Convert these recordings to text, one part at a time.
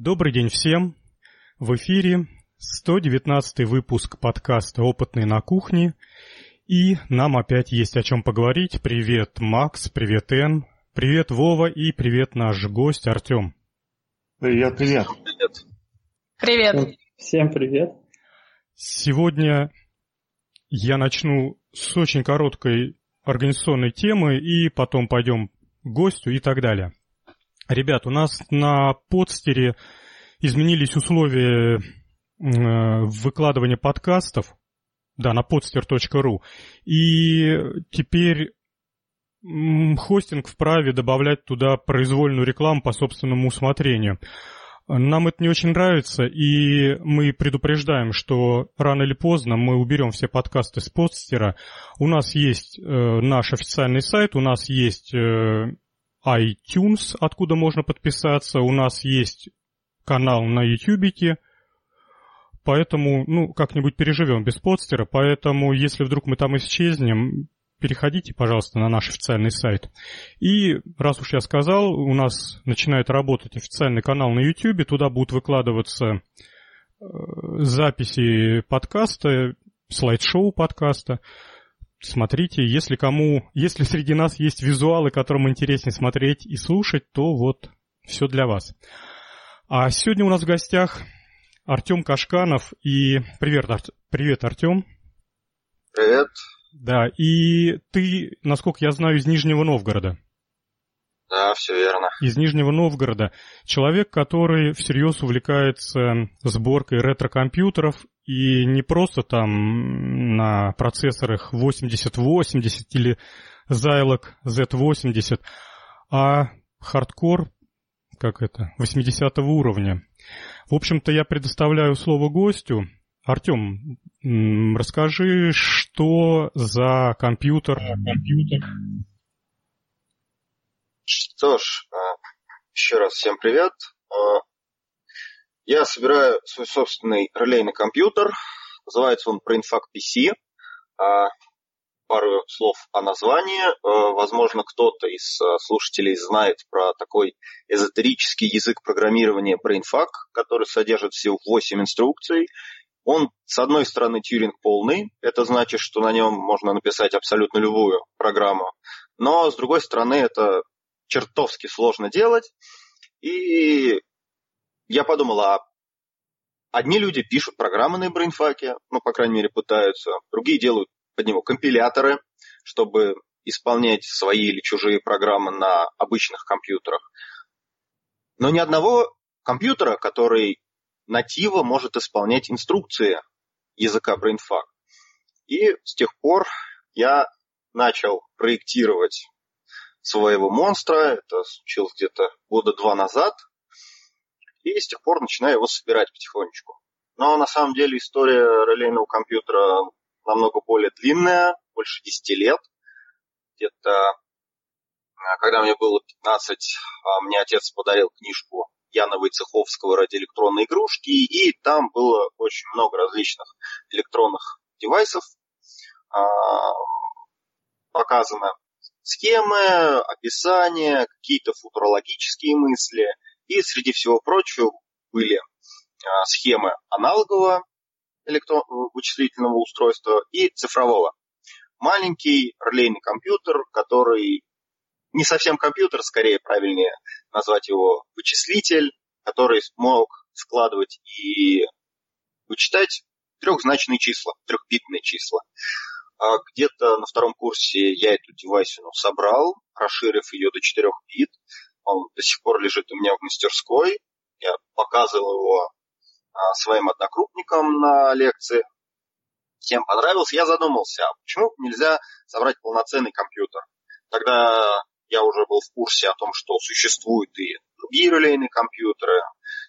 Добрый день всем. В эфире 119 выпуск подкаста «Опытный на кухне». И нам опять есть о чем поговорить. Привет, Макс, привет, Эн, привет, Вова и привет, наш гость Артем. Привет, привет. Привет. Привет. Всем привет. Сегодня я начну с очень короткой организационной темы и потом пойдем к гостю и так далее. Ребят, у нас на подстере изменились условия выкладывания подкастов, да, на podster.ru, и теперь хостинг вправе добавлять туда произвольную рекламу по собственному усмотрению. Нам это не очень нравится, и мы предупреждаем, что рано или поздно мы уберем все подкасты с подстера. У нас есть э, наш официальный сайт, у нас есть э, iTunes, откуда можно подписаться. У нас есть канал на YouTube, поэтому, ну, как-нибудь переживем без подстера, поэтому, если вдруг мы там исчезнем, переходите, пожалуйста, на наш официальный сайт. И, раз уж я сказал, у нас начинает работать официальный канал на YouTube, туда будут выкладываться э, записи подкаста, слайд-шоу подкаста. Смотрите, если кому, если среди нас есть визуалы, которым интереснее смотреть и слушать, то вот все для вас. А сегодня у нас в гостях Артем Кашканов и привет, Ар... привет, Артем. Привет. Да, и ты, насколько я знаю, из Нижнего Новгорода. Да, все верно. Из Нижнего Новгорода. Человек, который всерьез увлекается сборкой ретро-компьютеров и не просто там на процессорах 8080 или Zilog Z80, а хардкор, как это, 80 уровня. В общем-то, я предоставляю слово гостю. Артем, расскажи, что за компьютер? компьютер. Что ж, а, еще раз всем привет. Я собираю свой собственный релейный компьютер. Называется он BrainFuck PC. А, пару слов о названии. А, возможно, кто-то из а, слушателей знает про такой эзотерический язык программирования BrainFuck, который содержит всего 8 инструкций. Он, с одной стороны, тьюринг полный. Это значит, что на нем можно написать абсолютно любую программу. Но, с другой стороны, это чертовски сложно делать. И я подумал, а одни люди пишут программы на брейнфаке, ну, по крайней мере, пытаются, другие делают под него компиляторы, чтобы исполнять свои или чужие программы на обычных компьютерах. Но ни одного компьютера, который нативно может исполнять инструкции языка BrainFuck. И с тех пор я начал проектировать своего монстра. Это случилось где-то года два назад и с тех пор начинаю его собирать потихонечку. Но на самом деле история релейного компьютера намного более длинная, больше 10 лет. Где-то, а, когда мне было 15, а, мне отец подарил книжку Яна Войцеховского «Радиоэлектронные игрушки», и там было очень много различных электронных девайсов. А, показаны схемы, описания, какие-то футурологические мысли – и среди всего прочего были а, схемы аналогового электрон... вычислительного устройства и цифрового. Маленький релейный компьютер, который не совсем компьютер, скорее правильнее назвать его вычислитель, который мог складывать и вычитать трехзначные числа, трехбитные числа. А где-то на втором курсе я эту девайсину собрал, расширив ее до 4 бит. Он до сих пор лежит у меня в мастерской. Я показывал его а, своим однокрупникам на лекции. Всем понравился. Я задумался, а почему нельзя собрать полноценный компьютер? Тогда я уже был в курсе о том, что существуют и другие релейные компьютеры.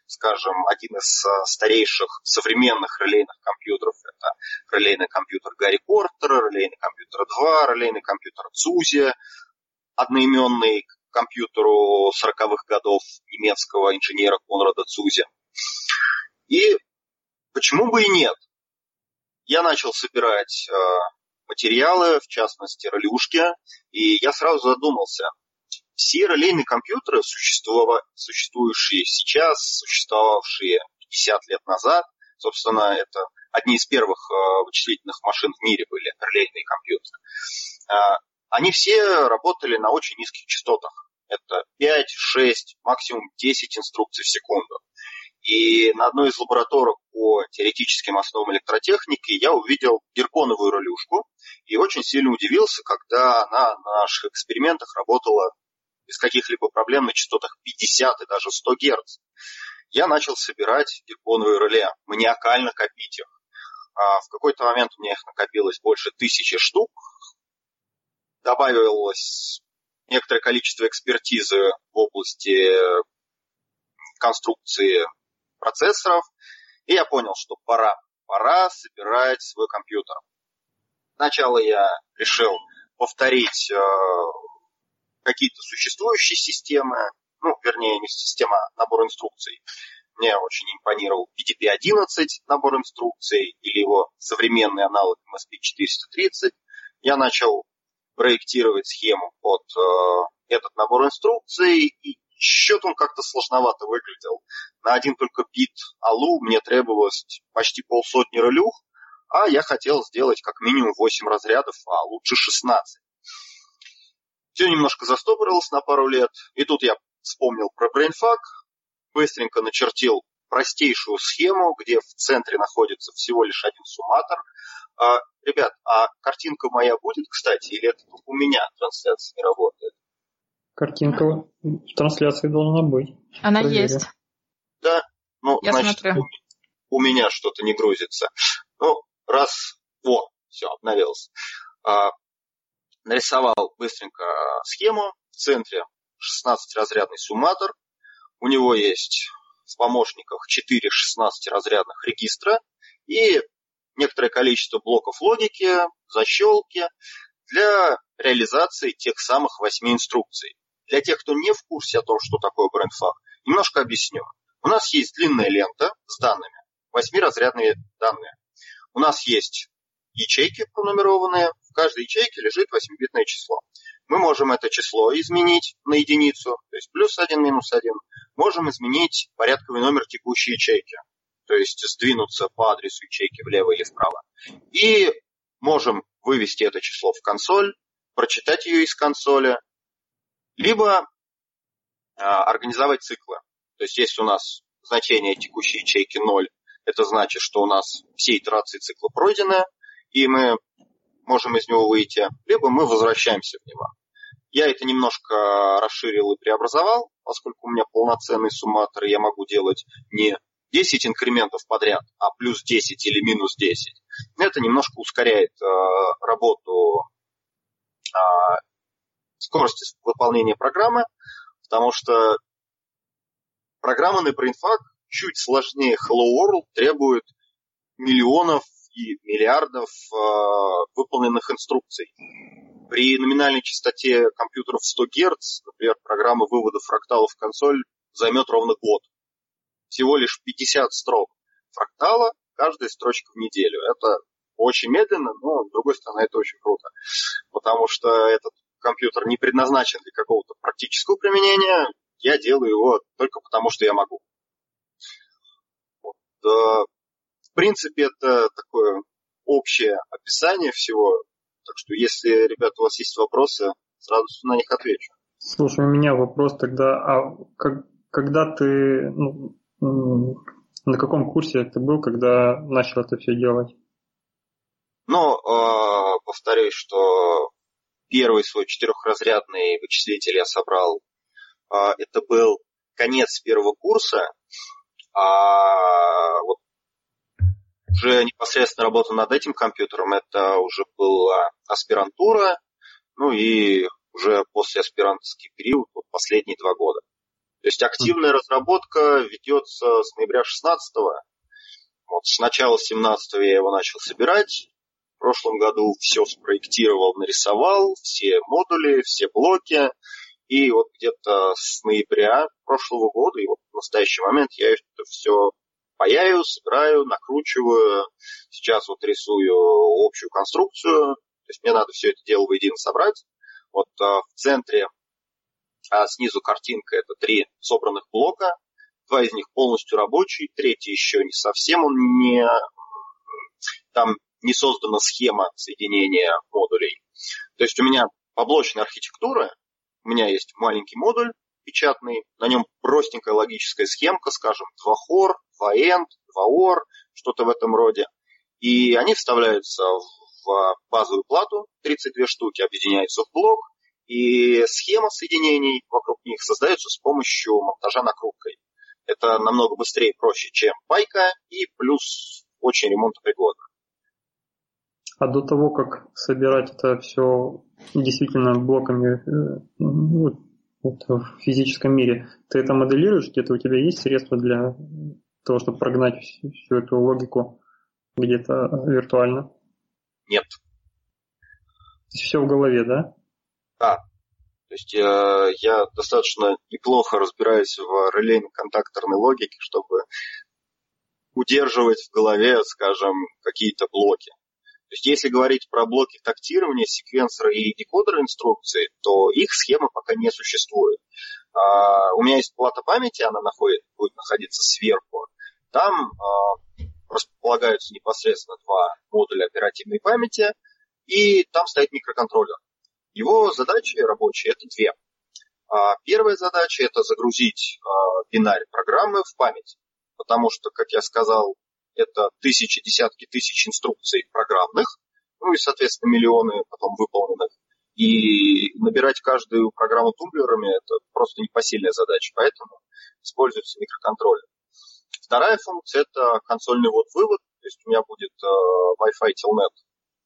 Скажем, один из а, старейших современных релейных компьютеров – это релейный компьютер Гарри Портера, релейный компьютер 2, релейный компьютер Цузи, одноименный компьютеру 40-х годов немецкого инженера Конрада Цузи. И почему бы и нет? Я начал собирать э, материалы, в частности, ролюшки, и я сразу задумался, все релейные компьютеры, существующие сейчас, существовавшие 50 лет назад, собственно, это одни из первых э, вычислительных машин в мире были релейные компьютеры, э, они все работали на очень низких частотах. Это 5, 6, максимум 10 инструкций в секунду. И на одной из лабораторий по теоретическим основам электротехники я увидел герконовую ролюшку и очень сильно удивился, когда она на наших экспериментах работала без каких-либо проблем на частотах 50 и даже 100 Гц. Я начал собирать герконовые реле, маниакально копить их. А в какой-то момент у меня их накопилось больше тысячи штук. Добавилось некоторое количество экспертизы в области конструкции процессоров, и я понял, что пора, пора собирать свой компьютер. Сначала я решил повторить э, какие-то существующие системы, ну, вернее, не система, а набор инструкций. Мне очень импонировал PDP-11 набор инструкций или его современный аналог MSP-430. Я начал проектировать схему под э, этот набор инструкций и Счет он как-то сложновато выглядел. На один только бит алу мне требовалось почти полсотни релюх, а я хотел сделать как минимум 8 разрядов, а лучше 16. Все немножко застопорилось на пару лет, и тут я вспомнил про BrainFuck, быстренько начертил простейшую схему, где в центре находится всего лишь один сумматор. А, ребят, а картинка моя будет, кстати, или это у меня трансляция не работает? Картинка в трансляции должна быть. Она Проверю. есть. Да, ну, Я значит, смотрю. у меня что-то не грузится. Ну, раз, во, все, обновилось. А, нарисовал быстренько схему. В центре 16-разрядный сумматор. У него есть в помощниках 4 16-разрядных регистра и некоторое количество блоков логики, защелки для реализации тех самых 8 инструкций. Для тех, кто не в курсе о том, что такое брендфак, немножко объясню. У нас есть длинная лента с данными, восьмиразрядные данные. У нас есть ячейки пронумерованные, в каждой ячейке лежит 8-битное число. Мы можем это число изменить на единицу, то есть плюс 1, минус 1. Можем изменить порядковый номер текущей ячейки, то есть сдвинуться по адресу ячейки влево или вправо. И можем вывести это число в консоль, прочитать ее из консоли, либо а, организовать циклы. То есть если у нас значение текущей ячейки 0, это значит, что у нас все итерации цикла пройдены, и мы можем из него выйти, либо мы возвращаемся в него. Я это немножко расширил и преобразовал, поскольку у меня полноценный сумматор, я могу делать не 10 инкрементов подряд, а плюс 10 или минус 10. Это немножко ускоряет э, работу э, скорости выполнения программы, потому что программа на BrainFuck чуть сложнее Hello World требует миллионов и миллиардов э, выполненных инструкций. При номинальной частоте компьютеров 100 Гц, например, программа вывода фракталов в консоль займет ровно год. Всего лишь 50 строк фрактала, каждая строчка в неделю. Это очень медленно, но, с другой стороны, это очень круто. Потому что этот компьютер не предназначен для какого-то практического применения, я делаю его только потому, что я могу. Вот. В принципе, это такое общее описание всего. Так что, если, ребята, у вас есть вопросы, сразу на них отвечу. Слушай, у меня вопрос тогда, а как, когда ты, ну, на каком курсе ты был, когда начал это все делать? Ну, э, повторюсь, что первый свой четырехразрядный вычислитель я собрал. А, это был конец первого курса. А вот уже непосредственно работа над этим компьютером, это уже была аспирантура, ну и уже после аспирантский период, вот последние два года. То есть активная разработка ведется с ноября 16 -го. Вот с начала 17 я его начал собирать. В прошлом году все спроектировал, нарисовал, все модули, все блоки. И вот где-то с ноября прошлого года, и вот в настоящий момент я это все паяю, собираю, накручиваю. Сейчас вот рисую общую конструкцию. То есть мне надо все это дело воедино собрать. Вот а, в центре а снизу картинка это три собранных блока, два из них полностью рабочие, третий еще не совсем, он не, там не создана схема соединения модулей. То есть у меня поблочная архитектура, у меня есть маленький модуль печатный, на нем простенькая логическая схемка, скажем, 2 хор, 2 end, 2 or, что-то в этом роде. И они вставляются в базовую плату, 32 штуки объединяются в блок, и схема соединений вокруг них создается с помощью монтажа накруткой. Это намного быстрее и проще, чем пайка, и плюс очень ремонтопригодно. А до того, как собирать это все действительно блоками э, ну, вот, в физическом мире, ты это моделируешь? Где-то у тебя есть средства для того, чтобы прогнать всю эту логику где-то виртуально? Нет. Все в голове, да? Да. То есть э, я достаточно неплохо разбираюсь в релейно-контакторной логике, чтобы удерживать в голове, скажем, какие-то блоки. То есть если говорить про блоки тактирования, секвенсора и декодера инструкции, то их схемы пока не существует. А, у меня есть плата памяти, она находит, будет находиться сверху. Там а, располагаются непосредственно два модуля оперативной памяти, и там стоит микроконтроллер. Его задачи рабочие это две. А, первая задача это загрузить бинарь программы в память, потому что, как я сказал, это тысячи, десятки тысяч инструкций программных, ну и, соответственно, миллионы потом выполненных. И набирать каждую программу тумблерами – это просто непосильная задача, поэтому используется микроконтроллер. Вторая функция – это консольный ввод-вывод, то есть у меня будет э, Wi-Fi Telnet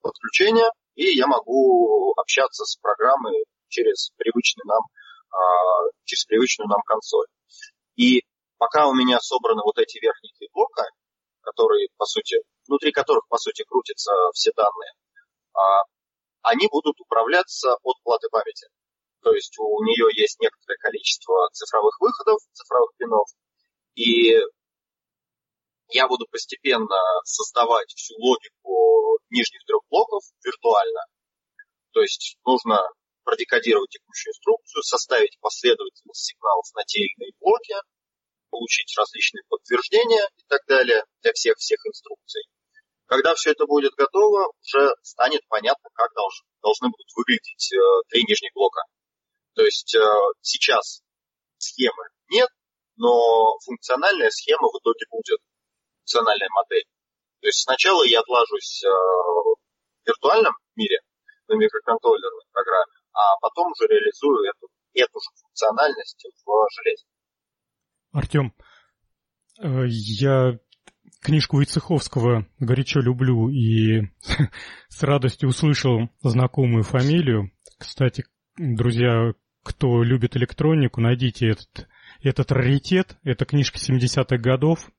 подключение, и я могу общаться с программой через привычный нам, э, через привычную нам консоль. И пока у меня собраны вот эти верхние три блока, которые, по сути, внутри которых, по сути, крутятся все данные, а, они будут управляться от платы памяти. То есть у нее есть некоторое количество цифровых выходов, цифровых пинов, и я буду постепенно создавать всю логику нижних трех блоков виртуально. То есть нужно продекодировать текущую инструкцию, составить последовательность сигналов на те или иные блоки, получить различные подтверждения и так далее для всех всех инструкций. Когда все это будет готово, уже станет понятно, как долж, должны будут выглядеть э, три нижних блока. То есть э, сейчас схемы нет, но функциональная схема в итоге будет, функциональная модель. То есть сначала я отложусь э, в виртуальном мире на микроконтроллерной программе, а потом уже реализую эту, эту же функциональность в железе. Артем, э, я книжку Войцеховского горячо люблю и с радостью услышал знакомую фамилию. Кстати, друзья, кто любит электронику, найдите этот, этот раритет. Это книжка 70-х годов,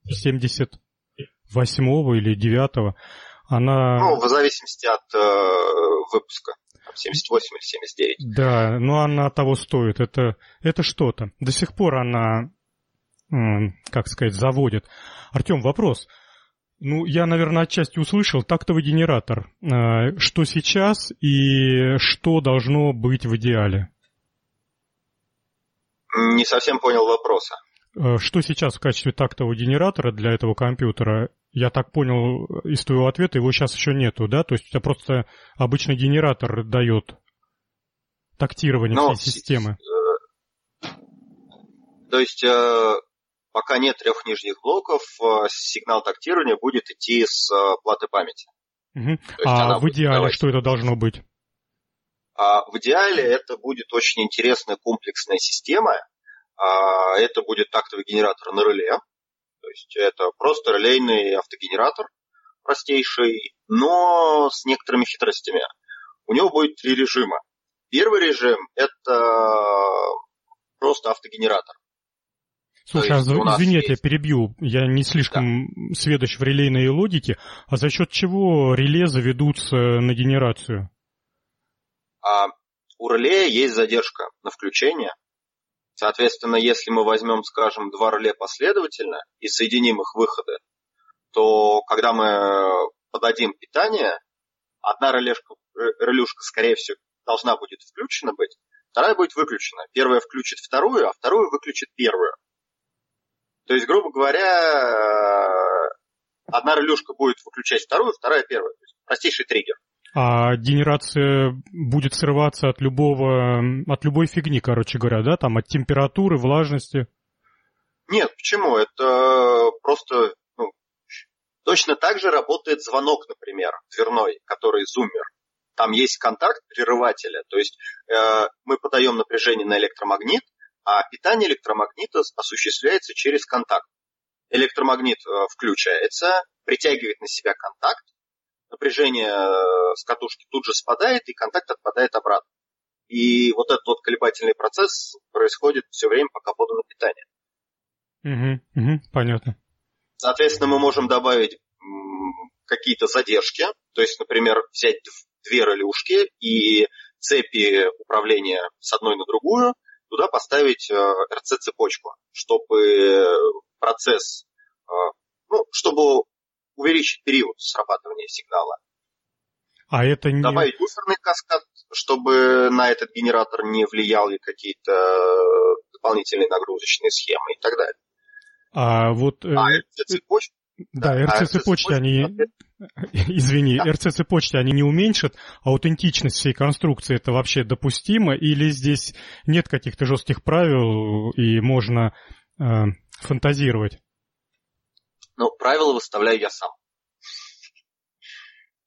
78-го или 9-го. Она... Ну, в зависимости от э, выпуска. 78 или 79. Да, но она того стоит. Это, это что-то. До сих пор она как сказать, заводит. Артем, вопрос. Ну, я, наверное, отчасти услышал тактовый генератор. Э, что сейчас и что должно быть в идеале? Не совсем понял вопроса. Э, что сейчас в качестве тактового генератора для этого компьютера? Я так понял из твоего ответа, его сейчас еще нету, да? То есть у тебя просто обычный генератор дает тактирование Но, всей системы. Э, то есть пока нет трех нижних блоков, э, сигнал тактирования будет идти с э, платы памяти. Угу. А в идеале давать... что это должно быть? А в идеале это будет очень интересная комплексная система. А это будет тактовый генератор на реле. То есть это просто релейный автогенератор простейший, но с некоторыми хитростями. У него будет три режима. Первый режим – это просто автогенератор. Слушай, а извини, есть... я перебью, я не слишком да. сведущ в релейной логике, а за счет чего реле заведутся на генерацию? А у реле есть задержка на включение. Соответственно, если мы возьмем, скажем, два реле последовательно и соединим их выходы, то когда мы подадим питание, одна релешка, релюшка, скорее всего, должна будет включена быть, вторая будет выключена. Первая включит вторую, а вторую выключит первую. То есть, грубо говоря, одна релюшка будет выключать вторую, вторая первую. То есть простейший триггер. А генерация будет срываться от любого, от любой фигни, короче говоря, да, там от температуры, влажности? Нет, почему? Это просто ну, точно так же работает звонок, например, дверной, который зуммер. Там есть контакт прерывателя, то есть э, мы подаем напряжение на электромагнит, а питание электромагнита осуществляется через контакт. Электромагнит э, включается, притягивает на себя контакт, напряжение э, с катушки тут же спадает, и контакт отпадает обратно. И вот этот вот колебательный процесс происходит все время, пока подано питание. Угу, угу, понятно. Соответственно, мы можем добавить какие-то задержки, то есть, например, взять две релюшки и цепи управления с одной на другую, туда поставить э, РЦ-цепочку, чтобы процесс, э, ну, чтобы увеличить период срабатывания сигнала. А это не... Добавить буферный каскад, чтобы на этот генератор не влияли какие-то дополнительные нагрузочные схемы и так далее. А вот... Э, а РЦ-цепочки? Да, РЦ-цепочки а они... Извини, РЦ-цепочки они не уменьшат, аутентичность всей конструкции это вообще допустимо, или здесь нет каких-то жестких правил и можно э, фантазировать? Ну, правила выставляю я сам.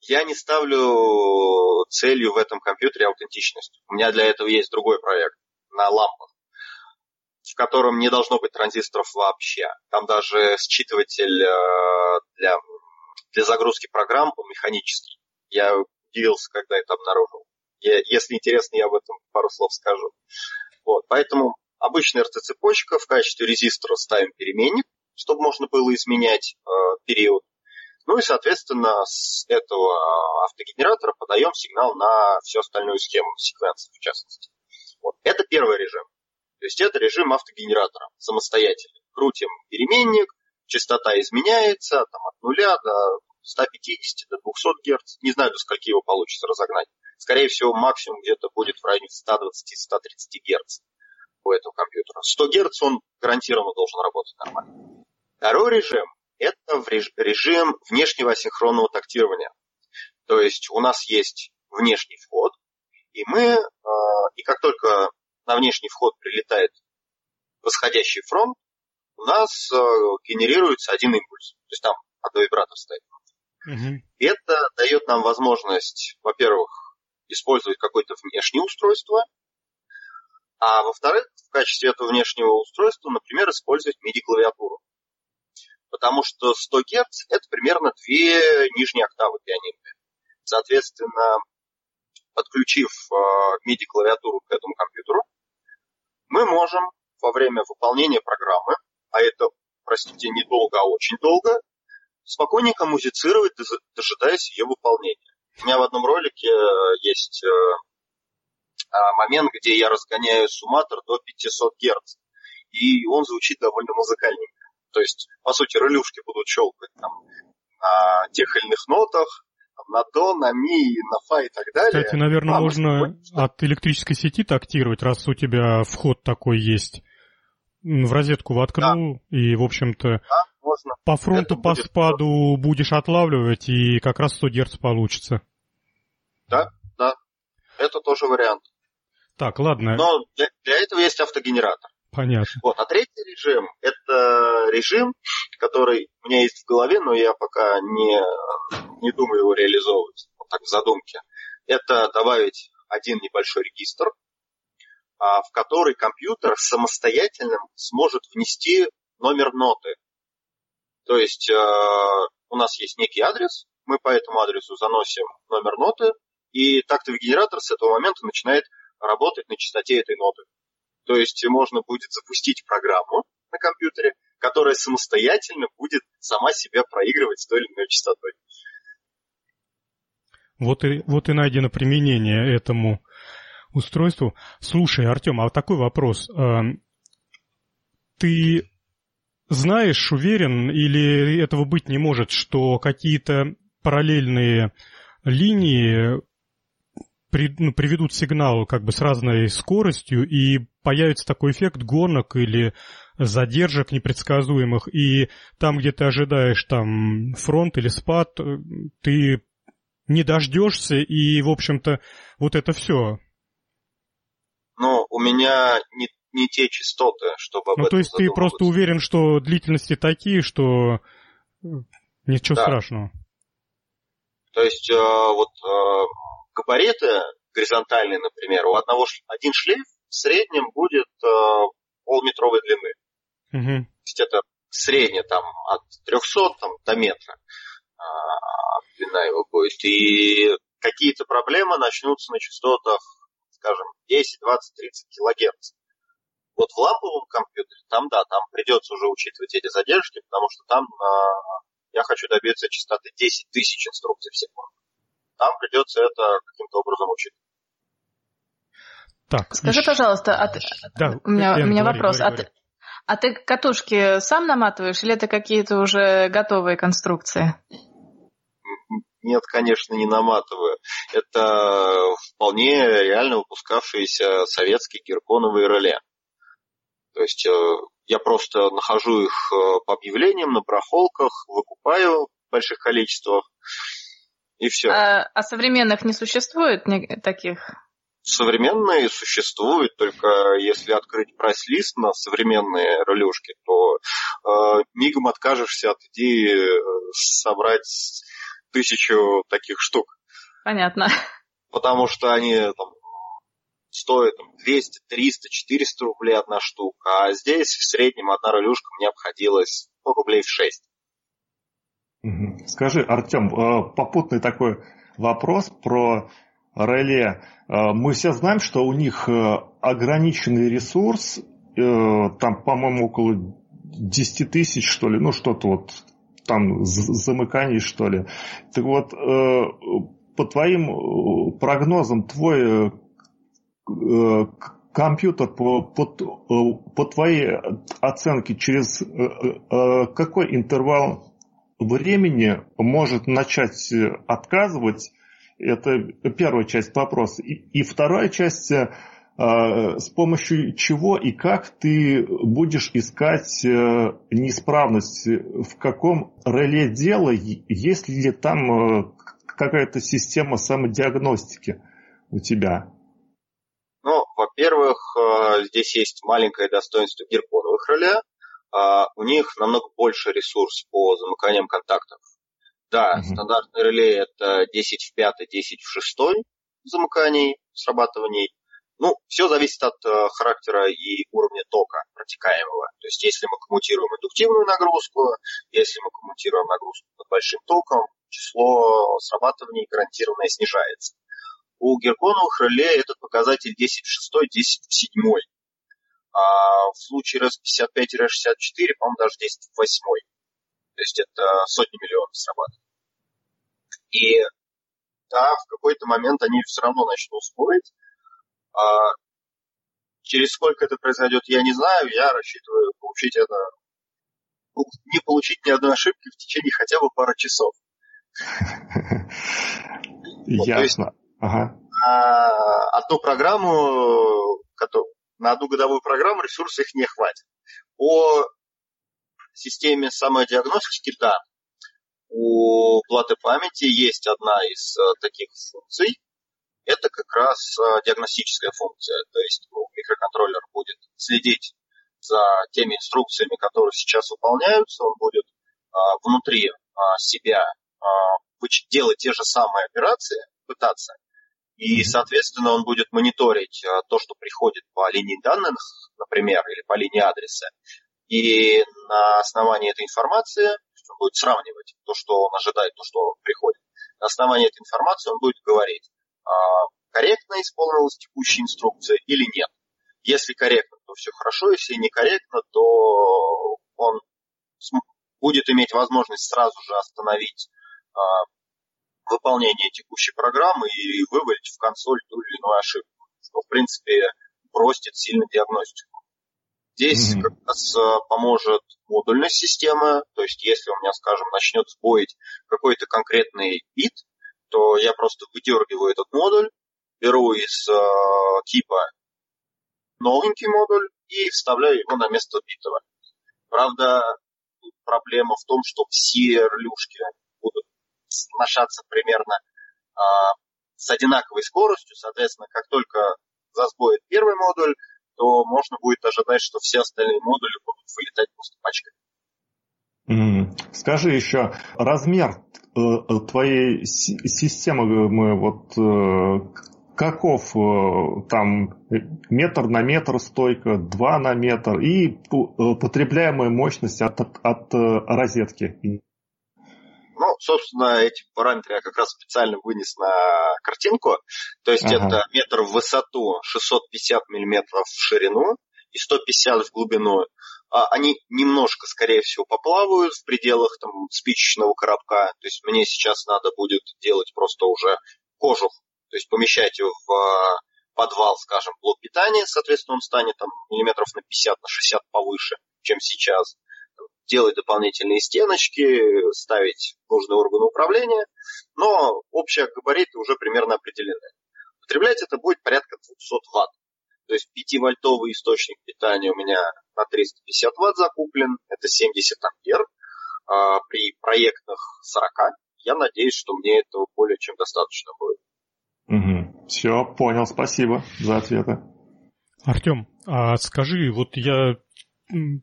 Я не ставлю целью в этом компьютере аутентичность. У меня для этого есть другой проект на лампах, в котором не должно быть транзисторов вообще. Там даже считыватель э, для, для загрузки программ, механический. Я удивился, когда это обнаружил. Я, если интересно, я об этом пару слов скажу. Вот, поэтому обычная RT-цепочка, в качестве резистора ставим переменник, чтобы можно было изменять э, период. Ну и, соответственно, с этого автогенератора подаем сигнал на всю остальную схему, секвенции в частности. Вот. Это первый режим. То есть это режим автогенератора, самостоятельный. Крутим переменник, частота изменяется там, от нуля до 150 до 200 Гц. Не знаю, до скольки его получится разогнать. Скорее всего, максимум где-то будет в районе 120-130 Гц у этого компьютера. 100 Гц он гарантированно должен работать нормально. Второй режим – это режим внешнего асинхронного тактирования. То есть у нас есть внешний вход, и мы, а, и как только на внешний вход прилетает восходящий фронт, у нас а, генерируется один импульс. То есть там одно вибратор стоит. Угу. Это дает нам возможность, во-первых, использовать какое-то внешнее устройство, а во-вторых, в качестве этого внешнего устройства, например, использовать MIDI-клавиатуру потому что 100 Гц – это примерно две нижние октавы пианинные. Соответственно, подключив MIDI-клавиатуру к этому компьютеру, мы можем во время выполнения программы, а это, простите, недолго, а очень долго, спокойненько музицировать, дожидаясь ее выполнения. У меня в одном ролике э, есть э, а, момент, где я разгоняю сумматор до 500 Гц, и он звучит довольно музыкальненько. То есть, по сути, релюшки будут щелкать там на тех или иных нотах, на до, на ми, на фа и так далее. Кстати, наверное, а, можно от электрической сети тактировать, раз у тебя вход такой есть. В розетку воткнул, да. и, в общем-то, да, можно. по фронту, Это по будет... спаду будешь отлавливать, и как раз 100 Гц получится. Да, да. Это тоже вариант. Так, ладно. Но для, для этого есть автогенератор. Понятно. Вот. А третий режим – это режим, который у меня есть в голове, но я пока не, не думаю его реализовывать, вот так в задумке. Это добавить один небольшой регистр, а, в который компьютер самостоятельно сможет внести номер ноты. То есть э, у нас есть некий адрес, мы по этому адресу заносим номер ноты, и тактовый генератор с этого момента начинает работать на частоте этой ноты. То есть можно будет запустить программу на компьютере, которая самостоятельно будет сама себя проигрывать с той или иной частотой. Вот и, вот и найдено применение этому устройству. Слушай, Артем, а вот такой вопрос. Эм, ты знаешь, уверен, или этого быть не может, что какие-то параллельные линии при, ну, приведут сигнал как бы с разной скоростью, и появится такой эффект гонок или задержек непредсказуемых, и там, где ты ожидаешь там фронт или спад, э, ты не дождешься, и, в общем-то, вот это все. Ну, у меня не, не те частоты, чтобы об Ну, то есть ты просто уверен, что длительности такие, что э, ничего да. страшного. То есть э, вот э, габариты горизонтальные, например, у одного один шлейф в среднем будет э, полметровой длины. Угу. То есть это средняя там от 300 там, до метра э, длина его будет. И какие-то проблемы начнутся на частотах, скажем, 10, 20, 30 килогерц. Вот в ламповом компьютере, там да, там придется уже учитывать эти задержки, потому что там э, я хочу добиться частоты 10 тысяч инструкций в секунду. Там придется это каким-то образом учитывать. Так, Скажи, еще... пожалуйста, а ты... да, у меня, у меня говори, вопрос. Говори, а, говори. Ты, а ты катушки сам наматываешь или это какие-то уже готовые конструкции? Нет, конечно, не наматываю. Это вполне реально выпускавшиеся советские герконовые реле. То есть э, я просто нахожу их э, по объявлениям на барахолках, выкупаю в больших количествах, и все. А, а современных не существует таких? Современные существуют, только если открыть прайс-лист на современные рулюшки, то э, мигом откажешься от идеи э, собрать тысячу таких штук. Понятно. Потому что они там, стоит там, 200, 300, 400 рублей одна штука, а здесь в среднем одна рулюшка мне обходилась ну, рублей в 6. Скажи, Артем, э, попутный такой вопрос про реле. Э, мы все знаем, что у них э, ограниченный ресурс, там, по-моему, около 10 тысяч, что ли, ну что-то вот там замыканий, что ли. Так вот, по твоим прогнозам, твой компьютер по, по, по твоей оценке через какой интервал времени может начать отказывать? Это первая часть вопроса. И, и вторая часть, с помощью чего и как ты будешь искать неисправность, в каком реле дела, есть ли там какая-то система самодиагностики у тебя? Ну, во-первых, э, здесь есть маленькое достоинство гирконовых реле. А, у них намного больше ресурс по замыканиям контактов. Да, mm-hmm. стандартный реле это 10 в 5, 10 в 6 замыканий, срабатываний. Ну, все зависит от э, характера и уровня тока протекаемого. То есть, если мы коммутируем индуктивную нагрузку, если мы коммутируем нагрузку под большим током, число срабатываний гарантированно снижается. У герконовых реле этот показатель 10 в 6, 10 в 7. А в случае RS55-64, по-моему, даже 10 в 8. То есть это сотни миллионов срабатывает. И да, в какой-то момент они все равно начнут спорить. А через сколько это произойдет, я не знаю. Я рассчитываю получить это, не получить ни одной ошибки в течение хотя бы пары часов. Ясно. Ага. На одну программу, на одну годовую программу ресурсов их не хватит. По системе самодиагностики, да, у платы памяти есть одна из э, таких функций. Это как раз э, диагностическая функция. То есть микроконтроллер будет следить за теми инструкциями, которые сейчас выполняются. Он будет э, внутри себя делать те же самые операции, пытаться, и, соответственно, он будет мониторить а, то, что приходит по линии данных, например, или по линии адреса. И на основании этой информации он будет сравнивать то, что он ожидает, то, что приходит. На основании этой информации он будет говорить, а, корректно исполнилась текущая инструкция или нет. Если корректно, то все хорошо, если некорректно, то он будет иметь возможность сразу же остановить а, выполнение текущей программы и вывалить в консоль ту или иную ошибку, что, в принципе, простит сильно диагностику. Здесь mm-hmm. как раз э, поможет модульная система, то есть если у меня, скажем, начнет сбоить какой-то конкретный бит, то я просто выдергиваю этот модуль, беру из э, типа новенький модуль и вставляю его на место битого. Правда, проблема в том, что все релюшки сношаться примерно э, с одинаковой скоростью. Соответственно, как только засбоит первый модуль, то можно будет ожидать, что все остальные модули будут вылетать просто пачками. Скажи еще, размер э, э, твоей системы мы вот э, каков там метр на метр стойка, два на метр и потребляемая мощность от, от, от розетки? Ну, собственно, эти параметры я как раз специально вынес на картинку. То есть ага. это метр в высоту, 650 миллиметров в ширину и 150 в глубину. А, они немножко, скорее всего, поплавают в пределах там, спичечного коробка. То есть мне сейчас надо будет делать просто уже кожух, то есть помещать его в а, подвал, скажем, блок питания, соответственно, он станет там миллиметров на 50, на 60 повыше, чем сейчас. Делать дополнительные стеночки, ставить нужные органы управления, но общие габариты уже примерно определены. Потреблять это будет порядка 200 ватт. То есть 5-вольтовый источник питания у меня на 350 ватт закуплен, это 70 ампер. А при проектных 40 я надеюсь, что мне этого более чем достаточно будет. Угу. Все, понял, спасибо за ответы. Артем, а скажи, вот я,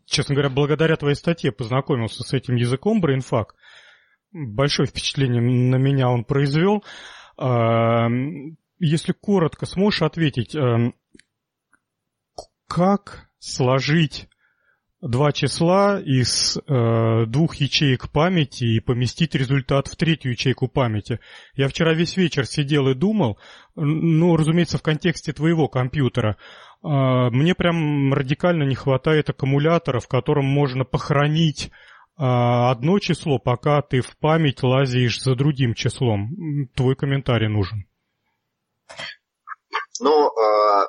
честно говоря, благодаря твоей статье познакомился с этим языком BrainFuck. Большое впечатление на меня он произвел. А, если коротко, сможешь ответить, эм, как сложить два числа из э, двух ячеек памяти и поместить результат в третью ячейку памяти. Я вчера весь вечер сидел и думал, ну, разумеется, в контексте твоего компьютера. Э, мне прям радикально не хватает аккумулятора, в котором можно похоронить э, одно число, пока ты в память лазишь за другим числом. Твой комментарий нужен. Ну, э,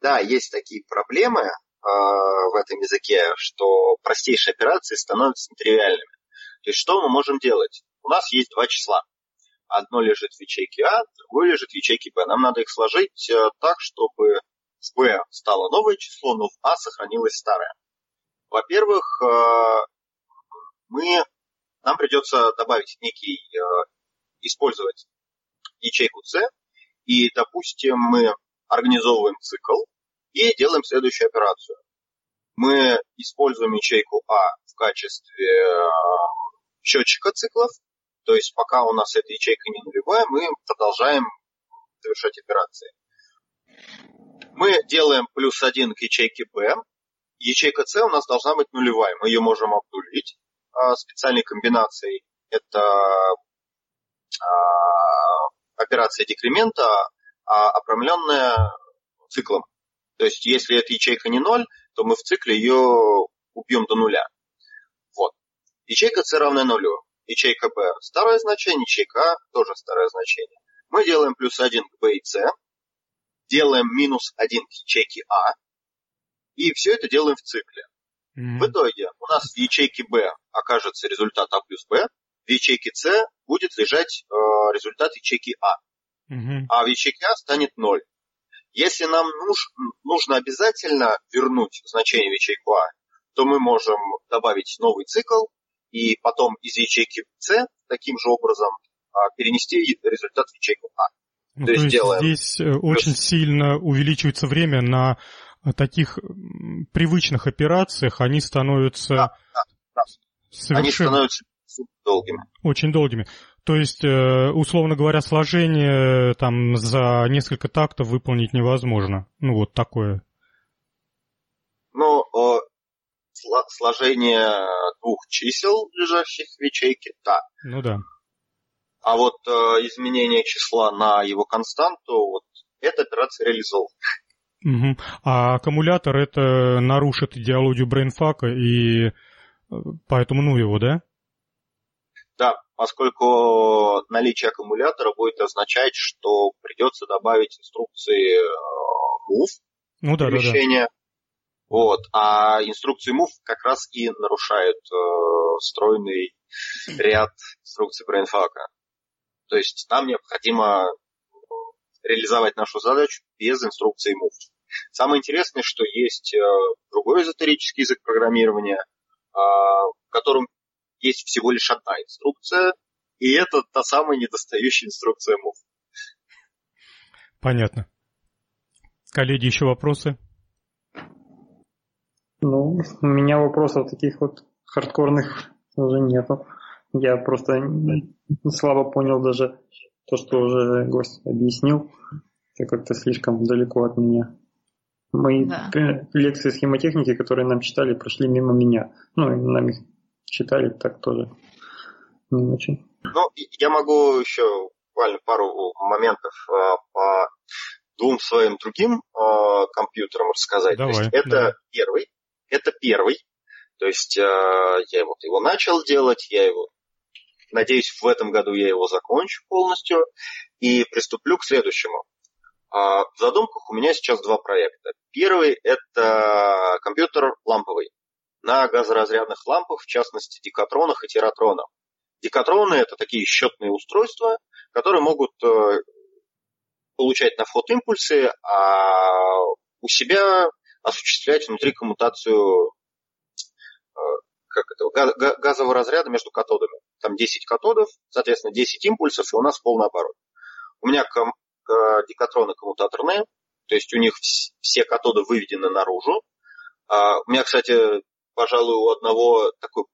да, есть такие проблемы в этом языке, что простейшие операции становятся нетривиальными. То есть что мы можем делать? У нас есть два числа. Одно лежит в ячейке А, другое лежит в ячейке Б. Нам надо их сложить э, так, чтобы в Б стало новое число, но в А сохранилось старое. Во-первых, э, мы, нам придется добавить некий, э, использовать ячейку С, и, допустим, мы организовываем цикл, и делаем следующую операцию. Мы используем ячейку А в качестве э, счетчика циклов, то есть пока у нас эта ячейка не нулевая, мы продолжаем совершать операции. Мы делаем плюс один к ячейке Б. Ячейка С у нас должна быть нулевая. Мы ее можем обдулить а, специальной комбинацией. Это а, операция декремента, а, циклом. То есть, если эта ячейка не ноль, то мы в цикле ее убьем до нуля. Вот. Ячейка C равна нулю. Ячейка B старое значение, ячейка A тоже старое значение. Мы делаем плюс 1 к B и C, делаем минус 1 к ячейке А, и все это делаем в цикле. Mm-hmm. В итоге у нас в ячейке B окажется результат А плюс B, в ячейке С будет лежать э, результат ячейки А. Mm-hmm. А в ячейке А станет 0. Если нам нуж, нужно обязательно вернуть значение в ячейку А, то мы можем добавить новый цикл и потом из ячейки С таким же образом а, перенести результат в ячейку А. Ну, то, то есть делаем здесь э, плюс... очень сильно увеличивается время на э, таких привычных операциях, они становятся да, да, да. совершенно... Они становятся долгими. Очень долгими. То есть, э, условно говоря, сложение там за несколько тактов выполнить невозможно. Ну, вот такое. Ну, сложение двух чисел, лежащих в ячейке, да. Ну да. А вот э, изменение числа на его константу, вот эта операция реализована. Угу. А аккумулятор это нарушит идеологию BrainFuck а, и э, поэтому ну его, да? Да, поскольку наличие аккумулятора будет означать, что придется добавить инструкции э, move ну, да, перемещения. Да, да. Вот. А инструкции move как раз и нарушают э, стройный ряд инструкций BrainFuck. То есть нам необходимо реализовать нашу задачу без инструкции MOVE. Самое интересное, что есть э, другой эзотерический язык программирования, а, в котором есть всего лишь одна инструкция, и это та самая недостающая инструкция MOVE. Понятно. Коллеги, еще вопросы? Ну, у меня вопросов таких вот хардкорных уже нету. Я просто слабо понял даже то, что уже гость объяснил. Это как-то слишком далеко от меня. Мои да. лекции схемотехники, которые нам читали, прошли мимо меня. Ну, и нам их читали так тоже не очень. Ну, я могу еще буквально пару моментов а, по двум своим другим а, компьютерам рассказать. Давай, То есть это давай. первый, это первый. То есть а, я вот его начал делать, я его, надеюсь, в этом году я его закончу полностью и приступлю к следующему. В задумках у меня сейчас два проекта. Первый – это компьютер ламповый на газоразрядных лампах, в частности, декатронах и тератронах. Декатроны – это такие счетные устройства, которые могут э, получать на вход импульсы, а у себя осуществлять внутри коммутацию э, как это, газового разряда между катодами. Там 10 катодов, соответственно, 10 импульсов, и у нас полный оборот. У меня декатроны коммутаторные, то есть у них все катоды выведены наружу. А у меня, кстати, пожалуй, у одного такой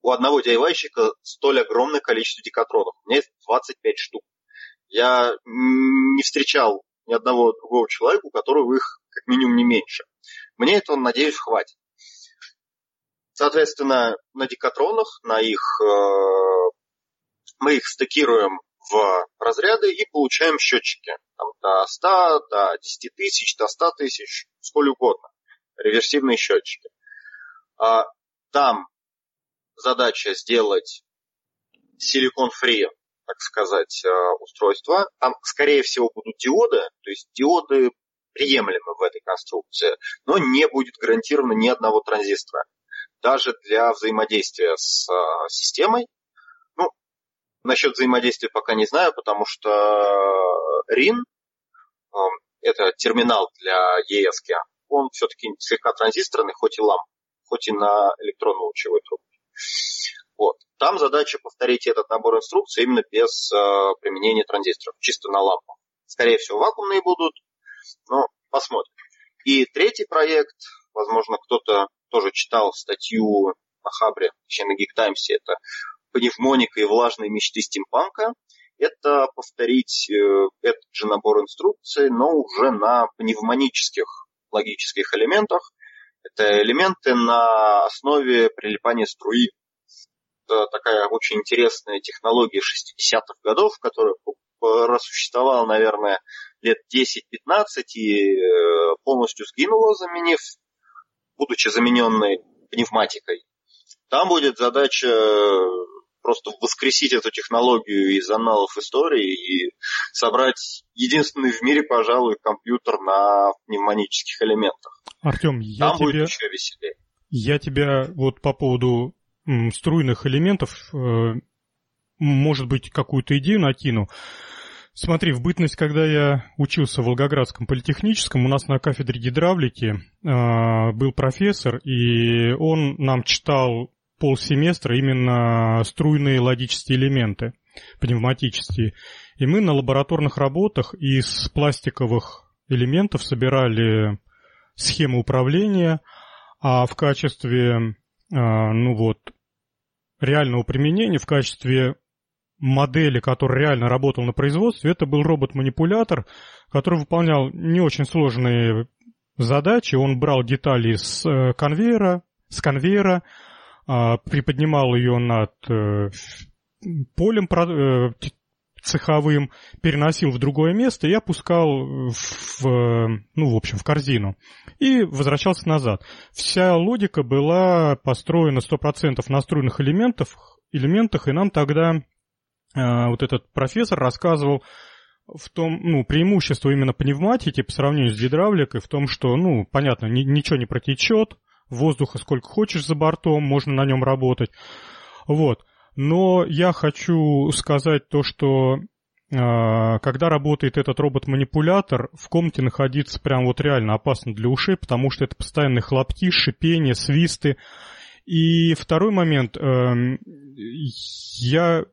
у одного DIY-щика столь огромное количество декатронов. У меня есть 25 штук. Я не встречал ни одного другого человека, у которого их как минимум не меньше. Мне этого, надеюсь, хватит. Соответственно, на декатронах, на их, э, мы их стыкируем в разряды и получаем счетчики. Там, до 100, до 10 тысяч, до 100 тысяч, сколь угодно. Реверсивные счетчики. А, там задача сделать силикон-фри, так сказать, э, устройство. Там, скорее всего, будут диоды, то есть диоды приемлемы в этой конструкции, но не будет гарантировано ни одного транзистора. Даже для взаимодействия с э, системой. Ну, насчет взаимодействия пока не знаю, потому что RIN, э, это терминал для ESC, он все-таки слегка транзисторный, хоть и ламп, хоть и на электронно-лучевой трубке. Вот. Там задача повторить этот набор инструкций именно без э, применения транзисторов, чисто на лампу. Скорее всего, вакуумные будут, но посмотрим. И третий проект, возможно, кто-то тоже читал статью на Хабре, точнее на Geek Times, это пневмоника и влажные мечты стимпанка. Это повторить э, этот же набор инструкций, но уже на пневмонических логических элементах, это элементы на основе прилипания струи. Это такая очень интересная технология 60-х годов, которая просуществовала, наверное, лет 10-15 и э, полностью сгинула, заменив, будучи замененной пневматикой. Там будет задача просто воскресить эту технологию из аналов истории и собрать единственный в мире, пожалуй, компьютер на пневмонических элементах. Артем, я Там тебе... будет еще веселее. Я тебя вот по поводу струйных элементов, э, может быть, какую-то идею накину. Смотри, в бытность, когда я учился в Волгоградском политехническом, у нас на кафедре гидравлики э, был профессор, и он нам читал полсеместра именно струйные логические элементы, пневматические. И мы на лабораторных работах из пластиковых элементов собирали схему управления, а в качестве, а, ну вот, реального применения, в качестве модели, которая реально работала на производстве, это был робот-манипулятор, который выполнял не очень сложные задачи. Он брал детали с э, конвейера, с конвейера, приподнимал ее над э, полем э, цеховым, переносил в другое место и опускал в, ну, в общем, в корзину. И возвращался назад. Вся логика была построена 100% на струйных элементах, элементах, и нам тогда э, вот этот профессор рассказывал в том, ну, преимущество именно пневматики по сравнению с гидравликой в том, что, ну, понятно, ни, ничего не протечет, воздуха сколько хочешь за бортом, можно на нем работать. Вот. Но я хочу сказать то, что а, когда работает этот робот-манипулятор, в комнате находиться прям вот реально опасно для ушей, потому что это постоянные хлопки, шипение, свисты. И второй момент, эм, я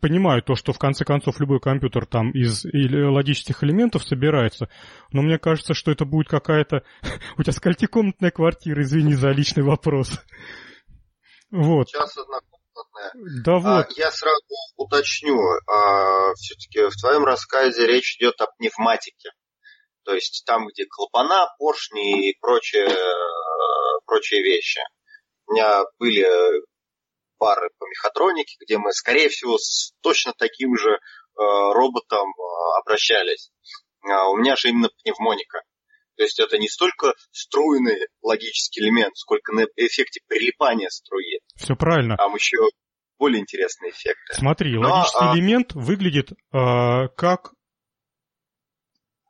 понимаю то, что в конце концов любой компьютер там из логических элементов собирается, но мне кажется, что это будет какая-то... У тебя сколькикомнатная квартира, извини за личный вопрос. Вот. Сейчас однокомнатная. Да вот. А, я сразу уточню. А, все-таки в твоем рассказе речь идет о пневматике. То есть там, где клапана, поршни и прочие, прочие вещи. У меня были пары по мехатронике, где мы, скорее всего, с точно таким же э, роботом э, обращались. А у меня же именно пневмоника. То есть это не столько струйный логический элемент, сколько на эффекте прилипания струи. Все правильно. Там еще более интересные эффекты. Смотри, Но, логический а... элемент выглядит э, как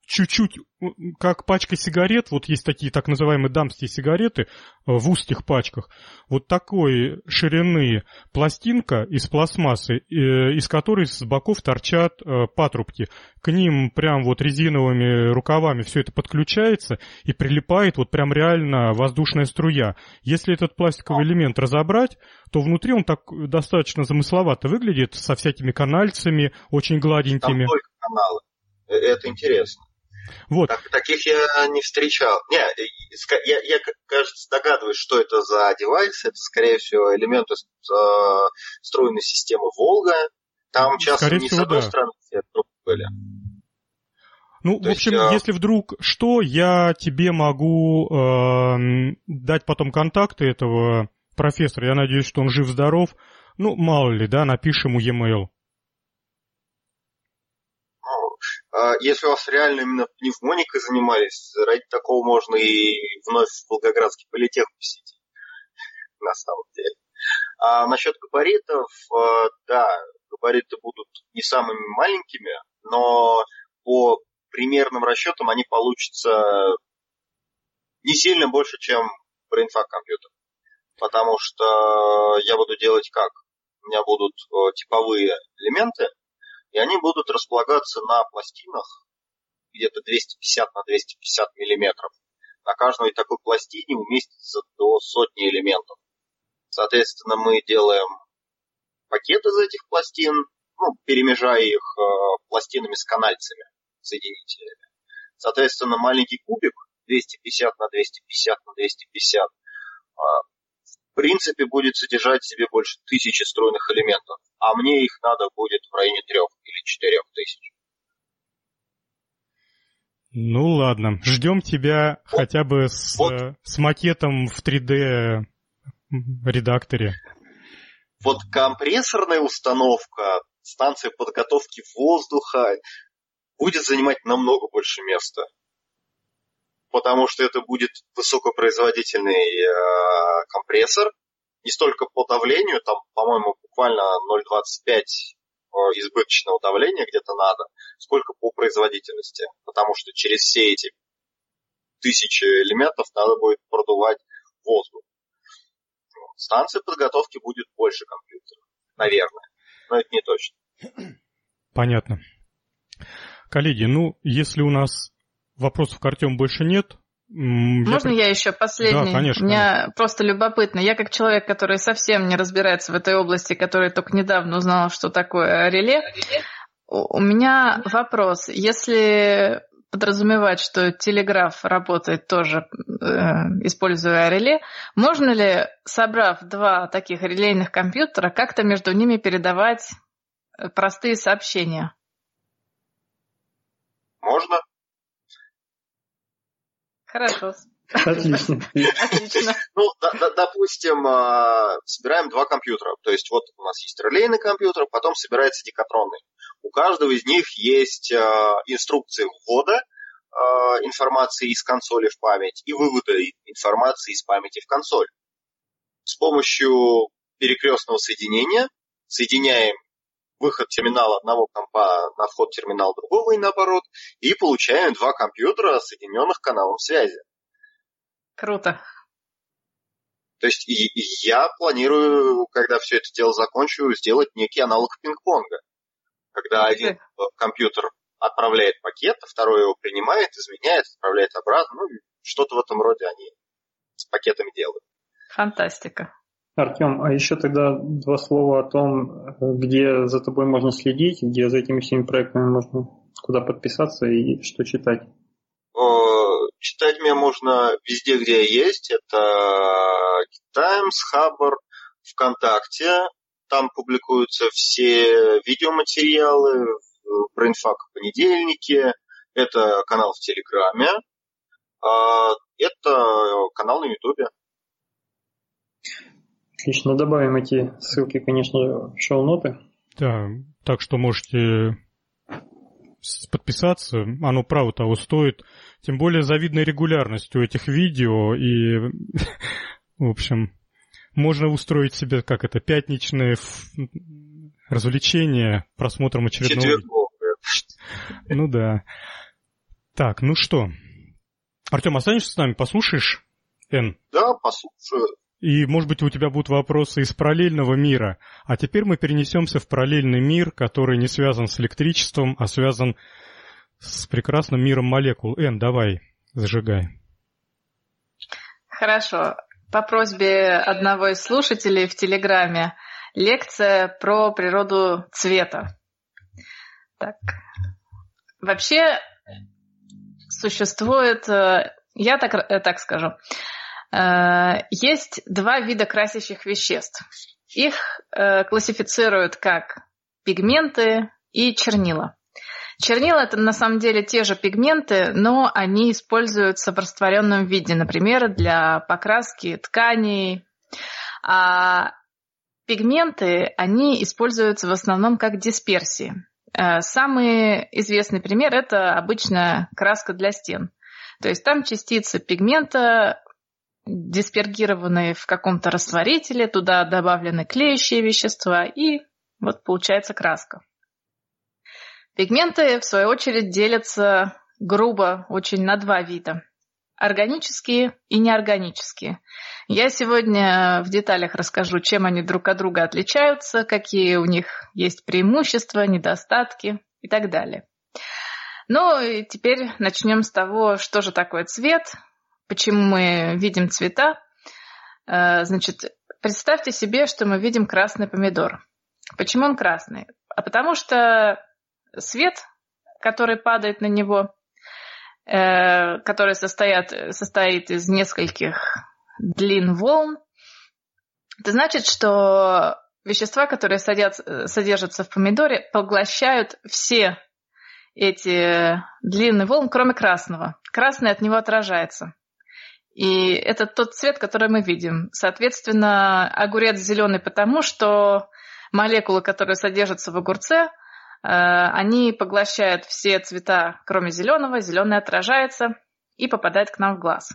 чуть-чуть, как пачка сигарет, вот есть такие так называемые дамские сигареты э, в узких пачках, вот такой ширины пластинка из пластмассы, э, из которой с боков торчат э, патрубки. К ним прям вот резиновыми рукавами все это подключается и прилипает вот прям реально воздушная струя. Если этот пластиковый элемент разобрать, то внутри он так достаточно замысловато выглядит, со всякими канальцами, очень гладенькими. Там только каналы. Это интересно. Вот. Так, таких я не встречал. Не, я, я, кажется, догадываюсь, что это за девайс. Это, скорее всего, элементы э, встроенной системы Волга. Там часто скорее не всего, с одной да. стороны все были. Ну, То в общем, есть, если вдруг что, я тебе могу э, дать потом контакты этого профессора. Я надеюсь, что он жив-здоров. Ну, мало ли, да, напишем ему e-mail. А если у вас реально именно пневмоникой занимались, ради такого можно и вновь в Волгоградский политех посетить. На самом деле. А насчет габаритов, а, да, габариты будут не самыми маленькими, но по примерным расчетам они получатся не сильно больше, чем BrainFuck компьютер. Потому что я буду делать как? У меня будут э, типовые элементы, и они будут располагаться на пластинах где-то 250 на 250 миллиметров. На каждой такой пластине уместится до сотни элементов. Соответственно, мы делаем пакет из этих пластин, ну, перемежая их э, пластинами с канальцами, соединителями. Соответственно, маленький кубик 250 на 250 на 250 э, принципе будет содержать в себе больше тысячи стройных элементов а мне их надо будет в районе трех или четырех тысяч. Ну ладно, ждем тебя вот. хотя бы с, вот. с макетом в 3D редакторе. Вот компрессорная установка, станция подготовки воздуха будет занимать намного больше места. Потому что это будет высокопроизводительный э, компрессор, не столько по давлению, там, по-моему, буквально 0,25 э, избыточного давления где-то надо, сколько по производительности. Потому что через все эти тысячи элементов надо будет продувать воздух. Станция подготовки будет больше компьютера, наверное. Но это не точно. Понятно. Коллеги, ну, если у нас вопросов к Артему больше нет, можно я, я еще последний? Да, конечно. Мне конечно. просто любопытно. Я как человек, который совсем не разбирается в этой области, который только недавно узнал, что такое реле, у меня вопрос. Если подразумевать, что телеграф работает тоже, э, используя реле, можно ли, собрав два таких релейных компьютера, как-то между ними передавать э, простые сообщения? Можно. Хорошо. Отлично. Отлично. Ну, допустим, а, собираем два компьютера. То есть вот у нас есть релейный компьютер, потом собирается декатронный. У каждого из них есть а, инструкции ввода а, информации из консоли в память и вывода информации из памяти в консоль. С помощью перекрестного соединения соединяем выход терминала одного компа на вход терминала другого и наоборот, и получаем два компьютера, соединенных каналом связи. Круто. То есть и, и я планирую, когда все это дело закончу, сделать некий аналог пинг-понга. когда один компьютер отправляет пакет, а второй его принимает, изменяет, отправляет обратно. Ну, что-то в этом роде они с пакетами делают. Фантастика. Артем, а еще тогда два слова о том, где за тобой можно следить, где за этими всеми проектами можно куда подписаться и что читать. Читать меня можно везде, где я есть. Это Times, Хабр, ВКонтакте. Там публикуются все видеоматериалы, BrainFuck в понедельнике. Это канал в Телеграме. А, это канал на Ютубе. Отлично, добавим эти ссылки, конечно, в шоу-ноты. Да, так что можете подписаться, оно право того стоит. Тем более завидной регулярностью этих видео и, в общем, можно устроить себе, как это, пятничное развлечение просмотром очередного... Четверговое. Ну да. Так, ну что, Артем, останешься с нами, послушаешь? Н? Да, послушаю. И, может быть, у тебя будут вопросы из параллельного мира. А теперь мы перенесемся в параллельный мир, который не связан с электричеством, а связан с прекрасным миром молекул. Эн, давай, зажигай. Хорошо. По просьбе одного из слушателей в Телеграме лекция про природу цвета. Так. Вообще существует, э, я так, э, так скажу, есть два вида красящих веществ. Их э, классифицируют как пигменты и чернила. Чернила это на самом деле те же пигменты, но они используются в растворенном виде, например, для покраски тканей. А пигменты, они используются в основном как дисперсии. Э, самый известный пример это обычная краска для стен. То есть там частицы пигмента диспергированные в каком-то растворителе, туда добавлены клеящие вещества, и вот получается краска. Пигменты, в свою очередь, делятся грубо очень на два вида. Органические и неорганические. Я сегодня в деталях расскажу, чем они друг от друга отличаются, какие у них есть преимущества, недостатки и так далее. Ну и теперь начнем с того, что же такое цвет, почему мы видим цвета. Э, значит, представьте себе, что мы видим красный помидор. Почему он красный? А потому что свет, который падает на него, э, который состоят, состоит из нескольких длин волн, это значит, что вещества, которые садятся, содержатся в помидоре, поглощают все эти длинные волны, кроме красного. Красный от него отражается. И это тот цвет, который мы видим. Соответственно, огурец зеленый потому, что молекулы, которые содержатся в огурце, э, они поглощают все цвета, кроме зеленого. Зеленый отражается и попадает к нам в глаз.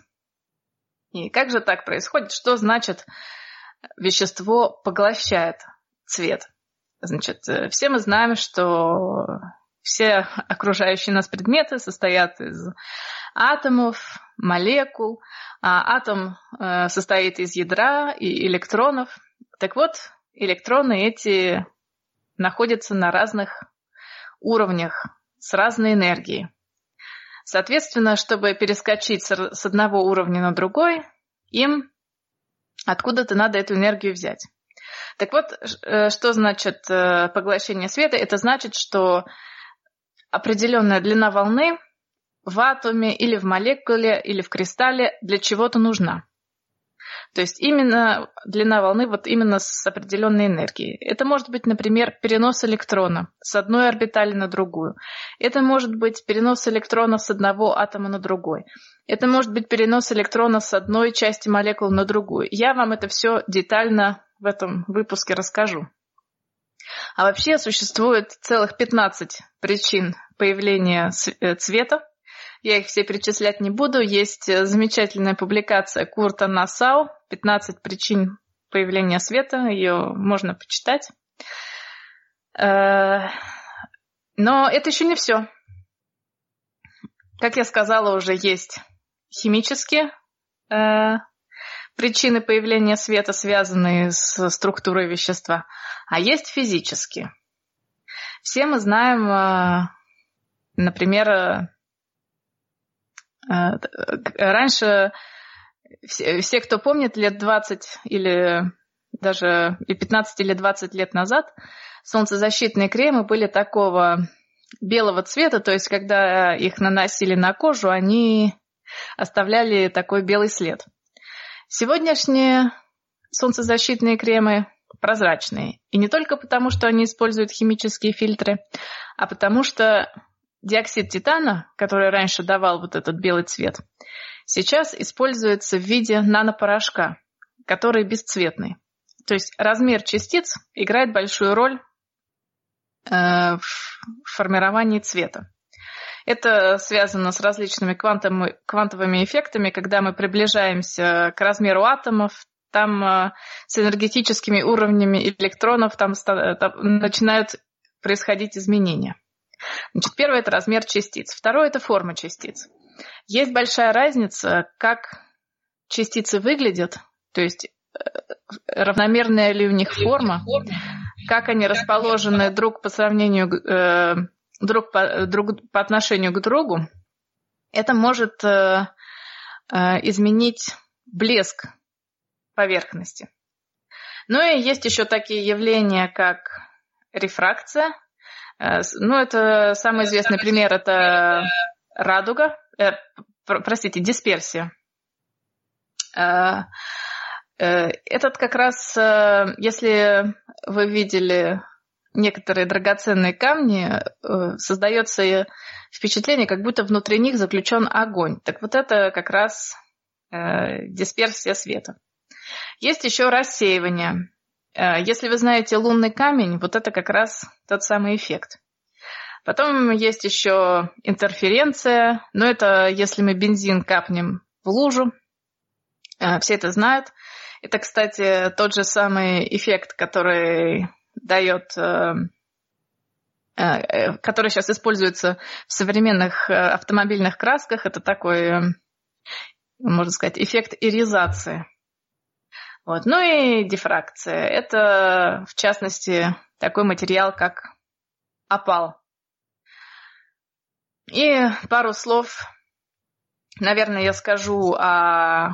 И как же так происходит? Что значит вещество поглощает цвет? Значит, э, все мы знаем, что все окружающие нас предметы состоят из атомов, молекул, а атом э, состоит из ядра и электронов. Так вот, электроны эти находятся на разных уровнях с разной энергией. Соответственно, чтобы перескочить с одного уровня на другой, им откуда-то надо эту энергию взять. Так вот, э, что значит э, поглощение света? Это значит, что определенная длина волны в атоме или в молекуле или в кристалле для чего-то нужна. То есть именно длина волны вот именно с определенной энергией. Это может быть, например, перенос электрона с одной орбитали на другую. Это может быть перенос электрона с одного атома на другой. Это может быть перенос электрона с одной части молекул на другую. Я вам это все детально в этом выпуске расскажу. А вообще существует целых 15 причин появления э, цвета я их все перечислять не буду. Есть э, замечательная публикация Курта Насау «15 причин появления света». Ее можно почитать. Э, но это еще не все. Как я сказала, уже есть химические причины появления света, связанные с структурой вещества, а есть физические. Все мы знаем, например, раньше все, все, кто помнит, лет 20 или даже и 15 или 20 лет назад солнцезащитные кремы были такого белого цвета, то есть когда их наносили на кожу, они оставляли такой белый след. Сегодняшние солнцезащитные кремы прозрачные. И не только потому, что они используют химические фильтры, а потому что диоксид титана, который раньше давал вот этот белый цвет, сейчас используется в виде нанопорошка, который бесцветный. То есть размер частиц играет большую роль э, в формировании цвета. Это связано с различными квантовыми, квантовыми эффектами, когда мы приближаемся к размеру атомов, там э, с энергетическими уровнями электронов там, там начинают происходить изменения. Значит, первое – это размер частиц. Второе – это форма частиц. Есть большая разница, как частицы выглядят, то есть э, равномерная ли у них форма, как они расположены друг по сравнению, э, друг по, друг по отношению к другу, это может э, изменить блеск поверхности. Ну и есть еще такие явления, как рефракция. Ну, это самый известный пример, это радуга э, простите, дисперсия. Э, э, этот как раз, э, если вы видели некоторые драгоценные камни, э, создается впечатление, как будто внутри них заключен огонь. Так вот это как раз э, дисперсия света. Есть еще рассеивание. Э, если вы знаете лунный камень, вот это как раз тот самый эффект. Потом есть еще интерференция, но это если мы бензин капнем в лужу. Все это знают. Это, кстати, тот же самый эффект, который дает э, э, который сейчас используется в современных автомобильных красках. Это такой, можно сказать, эффект иризации. Вот. Ну и дифракция. Это, в частности, такой материал, как опал. И пару слов, наверное, я скажу о э,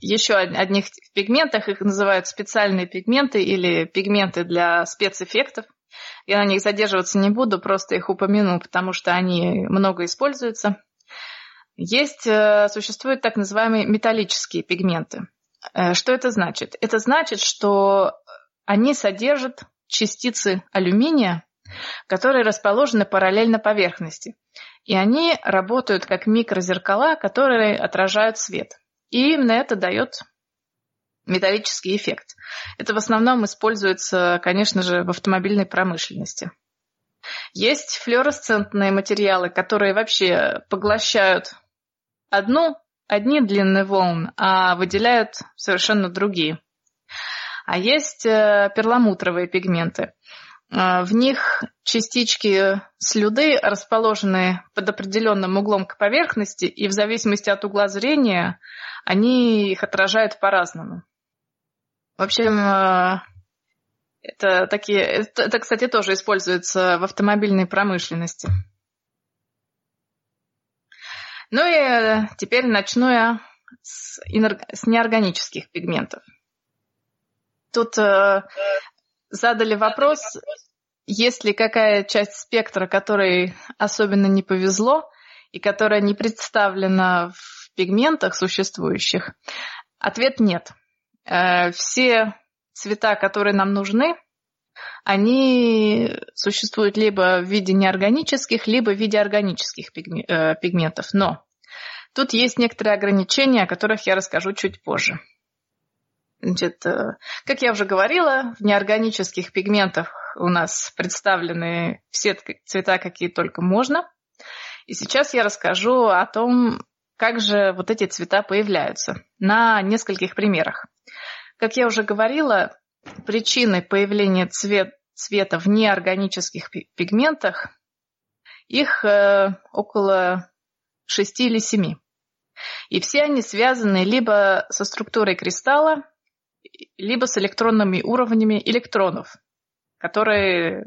еще одних пигментах. Их называют специальные пигменты или пигменты для спецэффектов. Я на них задерживаться не буду, просто их упомяну, потому что они много используются. Есть, э, существуют так называемые металлические пигменты. Э, что это значит? Это значит, что они содержат частицы алюминия, которые расположены параллельно поверхности. И они работают как микрозеркала, которые отражают свет. И именно это дает металлический эффект. Это в основном используется, конечно же, в автомобильной промышленности. Есть флуоресцентные материалы, которые вообще поглощают одну, одни длины волн, а выделяют совершенно другие. А есть э, перламутровые пигменты. А, в них частички слюды расположены под определенным углом к поверхности, и в зависимости от угла зрения они их отражают по-разному. В общем, а, это такие, это, это, кстати, тоже используется в автомобильной промышленности. Ну и теперь начну я с, с неорганических пигментов. Тут э, задали вопрос, есть ли какая часть спектра, которой особенно не повезло и которая не представлена в пигментах существующих. Ответ нет. Э, все цвета, которые нам нужны, они существуют либо в виде неорганических, либо в виде органических э, пигментов. Но тут есть некоторые ограничения, о которых я расскажу чуть позже. Значит, э, как я уже говорила, в неорганических пигментах у нас представлены все цвета, какие только можно. И сейчас я расскажу о том, как же вот эти цвета появляются на нескольких примерах. Как я уже говорила, причиной появления цвет, цвета в неорганических пигментах их э, около шести или семи. И все они связаны либо со структурой кристалла, либо с электронными уровнями электронов, которые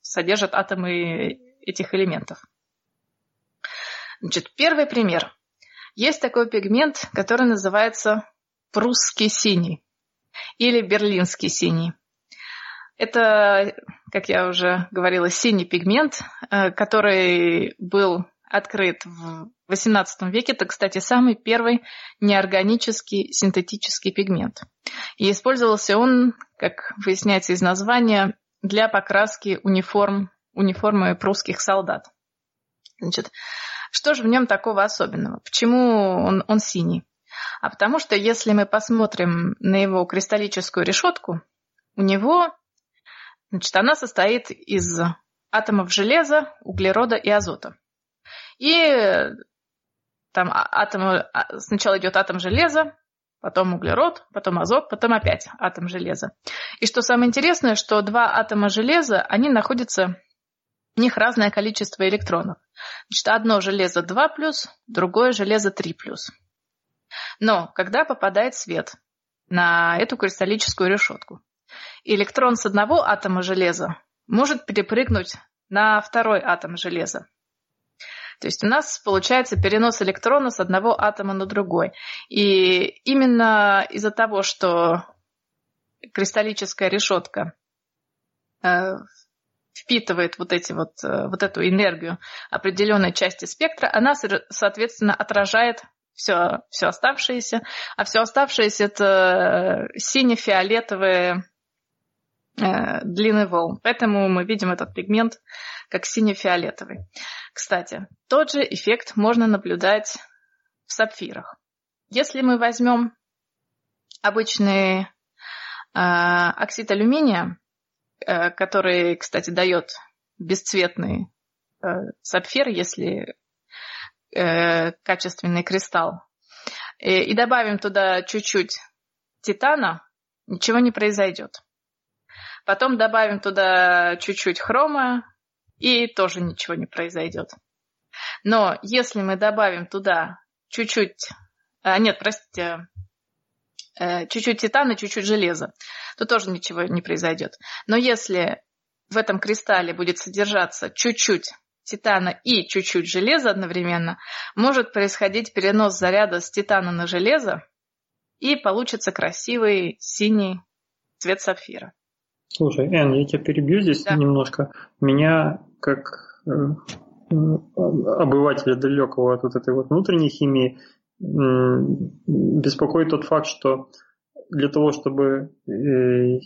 содержат атомы этих элементов. Значит, первый пример. Есть такой пигмент, который называется прусский синий или берлинский синий. Это, как я уже говорила, синий пигмент, э, который был открыт в XVIII веке. Это, кстати, самый первый неорганический синтетический пигмент. И использовался он, как выясняется из названия, для покраски униформ, униформы прусских солдат. Значит, что же в нем такого особенного? Почему он, он синий? А потому что если мы посмотрим на его кристаллическую решетку, у него, значит, она состоит из атомов железа, углерода и азота. И там а, атом, а, сначала идет атом железа, потом углерод, потом азот, потом опять атом железа. И что самое интересное, что два атома железа, они находятся, у них разное количество электронов. Значит, одно железо 2+, другое железо 3+. Но когда попадает свет на эту кристаллическую решетку, электрон с одного атома железа может перепрыгнуть на второй атом железа. То есть у нас получается перенос электрона с одного атома на другой. И именно из-за того, что кристаллическая решетка э, впитывает вот, эти вот, э, вот эту энергию определенной части спектра, она, соответственно, отражает все, все оставшееся, а все оставшееся это сине-фиолетовые длины волн. Поэтому мы видим этот пигмент как сине-фиолетовый. Кстати, тот же эффект можно наблюдать в сапфирах. Если мы возьмем обычный э, оксид алюминия, э, который, кстати, дает бесцветный э, сапфир, если э, качественный кристалл, и, и добавим туда чуть-чуть титана, ничего не произойдет. Потом добавим туда чуть-чуть хрома, и тоже ничего не произойдет. Но если мы добавим туда чуть-чуть, а, нет, простите, э, чуть-чуть титана, чуть-чуть железа, то тоже ничего не произойдет. Но если в этом кристалле будет содержаться чуть-чуть титана и чуть-чуть железа одновременно, может происходить перенос заряда с титана на железо, и получится красивый синий цвет сапфира. Слушай, Эн, я тебя перебью здесь да. немножко. Меня, как э, обывателя далекого от вот этой вот внутренней химии, беспокоит тот факт, что для того, чтобы э,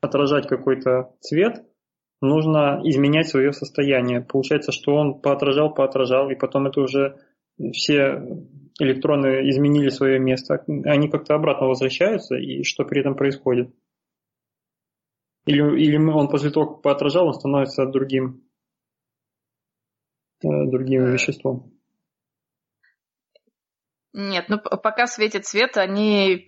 отражать какой-то цвет, нужно изменять свое состояние. Получается, что он поотражал, поотражал, и потом это уже все электроны изменили свое место. Они как-то обратно возвращаются, и что при этом происходит? Или, или он после того, как поотражал, он становится другим, э, другим э. веществом? Нет, ну пока светит свет, они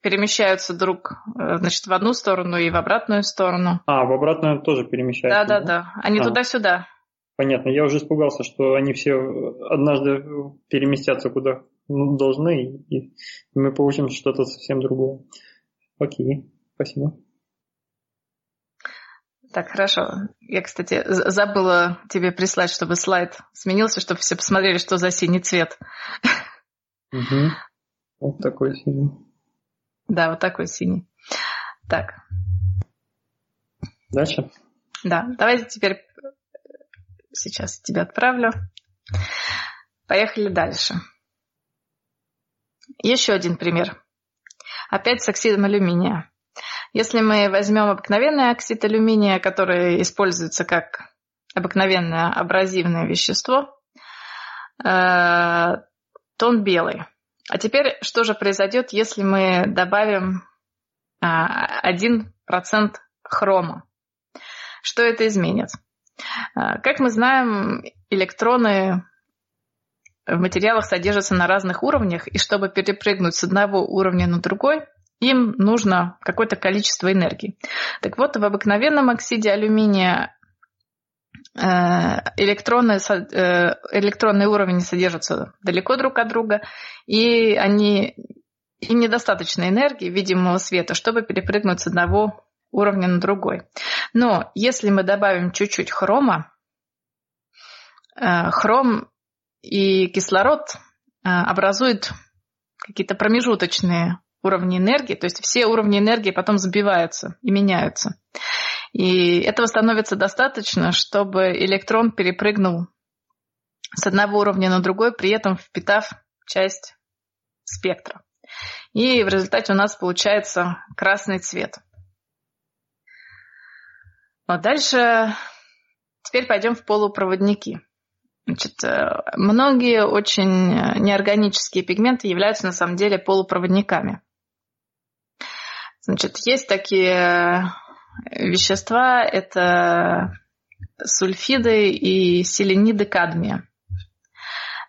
перемещаются друг, э, значит, в одну сторону и в обратную сторону. А, в обратную тоже перемещаются? Да, да, да. Они а. туда-сюда. Понятно. Я уже испугался, что они все однажды переместятся куда должны, и мы получим что-то совсем другое. Окей, спасибо. Так, хорошо. Я, кстати, забыла тебе прислать, чтобы слайд сменился, чтобы все посмотрели, что за синий цвет. Угу. Вот такой синий. Да, вот такой синий. Так. Дальше? Да, давайте теперь сейчас тебя отправлю. Поехали дальше. Еще один пример. Опять с оксидом алюминия. Если мы возьмем обыкновенный оксид алюминия, который используется как обыкновенное абразивное вещество, э, то он белый. А теперь что же произойдет, если мы добавим 1% а, хрома? Что это изменит? А, как мы знаем, электроны в материалах содержатся на разных уровнях, и чтобы перепрыгнуть с одного уровня на другой, им нужно какое-то количество энергии. Так вот, в обыкновенном оксиде алюминия Э, электроны, э, электронные уровни содержатся далеко друг от друга, и они им недостаточно энергии, видимого света, чтобы перепрыгнуть с одного уровня на другой. Но если мы добавим чуть-чуть хрома, э, хром и кислород образуют какие-то промежуточные уровни энергии, то есть все уровни энергии потом сбиваются и меняются. И этого становится достаточно, чтобы электрон перепрыгнул с одного уровня на другой, при этом впитав часть спектра. И в результате у нас получается красный цвет. Вот дальше теперь пойдем в полупроводники. Значит, э, многие очень неорганические пигменты являются на самом деле полупроводниками. Значит, есть такие вещества, это сульфиды и селениды кадмия.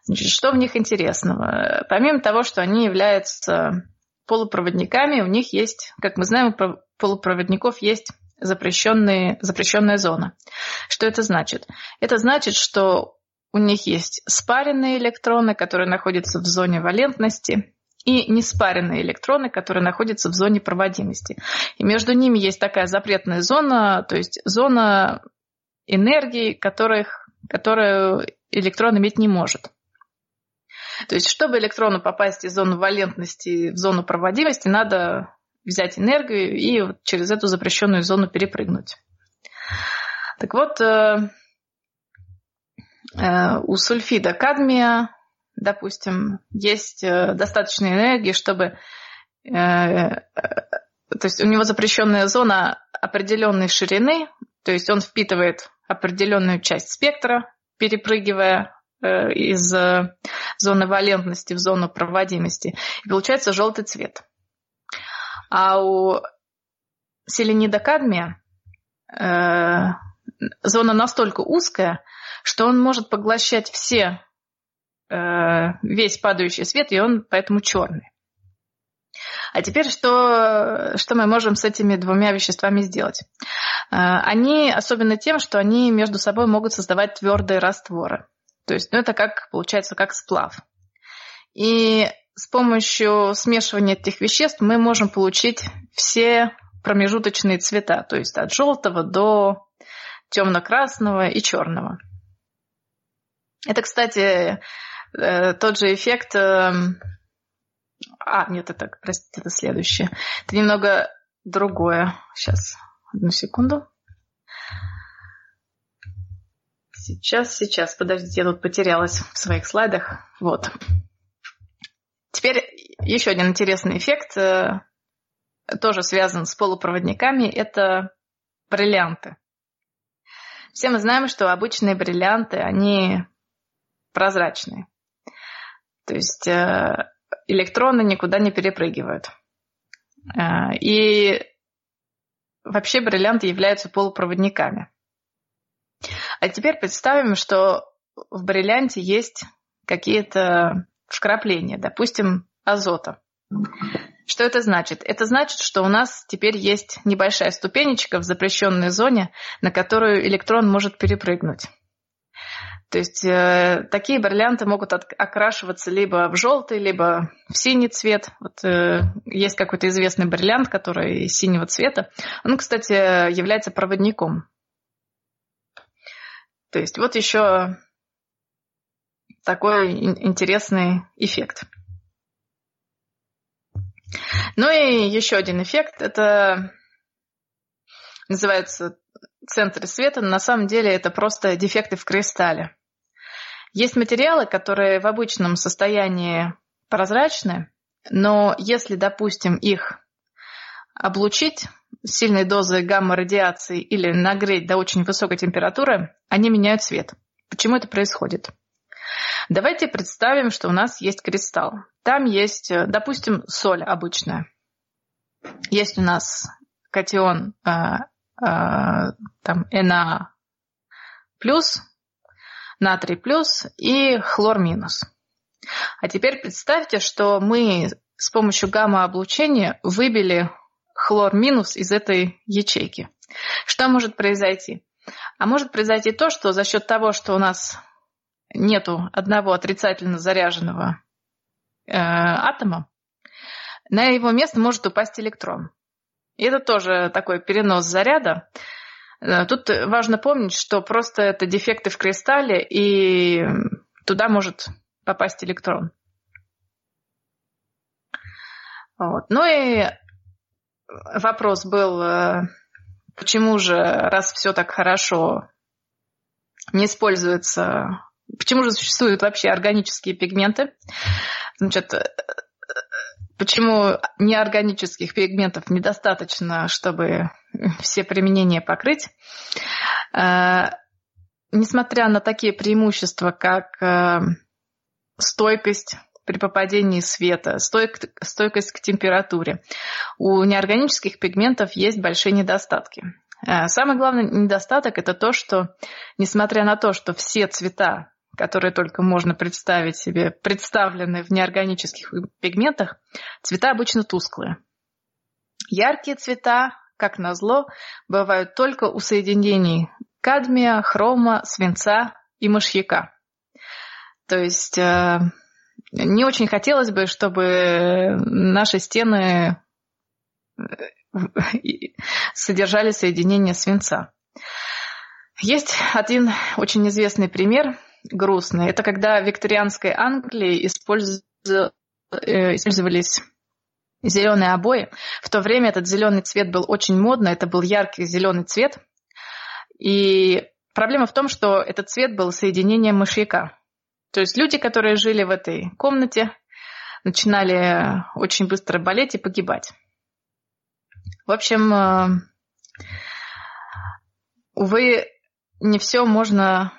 Значит, что в них интересного? Помимо того, что они являются полупроводниками, у них есть, как мы знаем, у полупроводников есть запрещенные, запрещенная зона. Что это значит? Это значит, что у них есть спаренные электроны, которые находятся в зоне валентности, и неспаренные электроны, которые находятся в зоне проводимости. И между ними есть такая запретная зона, то есть зона энергии, которых, которую электрон иметь не может. То есть, чтобы электрону попасть из зоны валентности в зону проводимости, надо взять энергию и через эту запрещенную зону перепрыгнуть. Так вот, э, э, у сульфида кадмия, допустим, есть э, достаточно энергии, чтобы... То есть у него запрещенная зона определенной ширины, то есть он впитывает определенную часть спектра, перепрыгивая Э, из э, зоны валентности в зону проводимости. И получается желтый цвет. А у селенида кадмия э, зона настолько узкая, что он может поглощать все, весь падающий свет, и он поэтому черный. А теперь что, что мы можем с этими двумя веществами сделать? Они особенно тем, что они между собой могут создавать твердые растворы. То есть, ну, это как, получается, как сплав. И с помощью смешивания этих веществ мы можем получить все промежуточные цвета, то есть от желтого до темно-красного и черного. Это, кстати, э, тот же эффект... Эм, а, нет, это, простите, это следующее. Это немного другое. Сейчас, одну секунду. Сейчас, сейчас, подождите, я тут потерялась в своих слайдах. Вот. Теперь еще один интересный эффект, э, тоже связан с полупроводниками, это бриллианты. Все мы знаем, что обычные бриллианты, они прозрачные. То есть э, электроны никуда не перепрыгивают. Э, и вообще бриллианты являются полупроводниками. А теперь представим, что в бриллианте есть какие-то вкрапления, допустим, азота. Что это значит? Это значит, что у нас теперь есть небольшая ступенечка в запрещенной зоне, на которую электрон может перепрыгнуть. То есть э, такие бриллианты могут от, окрашиваться либо в желтый, либо в синий цвет. Вот э, есть какой-то известный бриллиант, который синего цвета. Он, кстати, является проводником. То есть вот еще такой интересный эффект. Ну и еще один эффект, это называется центры света, на самом деле это просто дефекты в кристалле. Есть материалы, которые в обычном состоянии прозрачны, но если, допустим, их облучить сильной дозой гамма-радиации или нагреть до очень высокой температуры, они меняют цвет. Почему это происходит? Давайте представим, что у нас есть кристалл. Там есть, э, допустим, соль обычная. Есть у нас катион э, э, там На плюс, натрий плюс и хлор минус. А теперь представьте, что мы с помощью гамма-облучения выбили хлор минус из этой ячейки. Что может произойти? А может произойти то, что за счет того, что у нас нету одного отрицательно заряженного э, атома, на его место может упасть электрон. И это тоже такой перенос заряда. Э, тут важно помнить, что просто это дефекты в кристалле, и туда может попасть электрон. Вот. Ну и вопрос был, э, почему же, раз все так хорошо, не используется, почему же существуют вообще органические пигменты? Значит, почему неорганических пигментов недостаточно, чтобы все применения покрыть? Э, несмотря на такие преимущества, как стойкость при попадении света, стойкость к температуре. У неорганических пигментов есть большие недостатки. Э, самый главный недостаток это то, что несмотря на то, что все цвета, которые только можно представить себе, представлены в неорганических пигментах, цвета обычно тусклые. Яркие цвета, как назло, бывают только у соединений кадмия, хрома, свинца и мышьяка. То есть э, не очень хотелось бы, чтобы наши стены э, содержали соединение свинца. Есть один очень известный пример, грустный. Это когда в викторианской Англии э, использовались зеленые обои. В то время этот зеленый цвет был очень модный, это был яркий зеленый цвет. И проблема в том, что этот цвет был соединением мышьяка. То есть люди, которые жили в этой комнате, начинали очень быстро болеть и погибать. В общем, э, увы, не все можно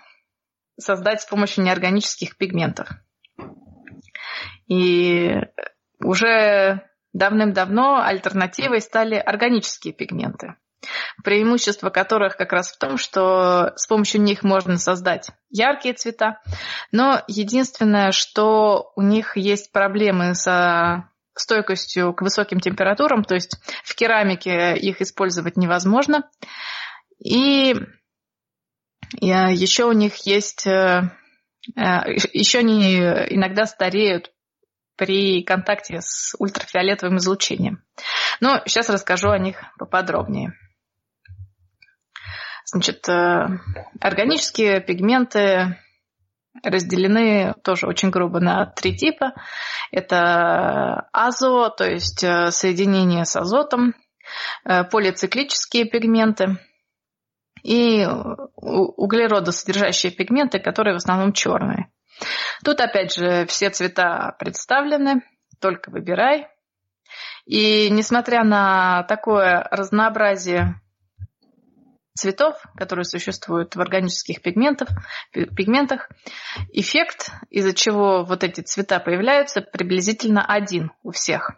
создать с помощью неорганических пигментов. И уже давным-давно альтернативой стали органические пигменты преимущество которых как раз в том, что с помощью них можно создать яркие цвета, но единственное, что у них есть проблемы со стойкостью к высоким температурам, то есть в керамике их использовать невозможно. И еще у них есть, э, э, еще они иногда стареют при контакте с ультрафиолетовым излучением. Но сейчас расскажу о них поподробнее. Значит, э, органические пигменты разделены тоже очень грубо на три типа. Это азо, то есть соединение с азотом, полициклические пигменты и углеродосодержащие пигменты, которые в основном черные. Тут опять же все цвета представлены, только выбирай. И несмотря на такое разнообразие цветов, которые существуют в органических пигментах, пигментах, эффект, из-за чего вот эти цвета появляются, приблизительно один у всех.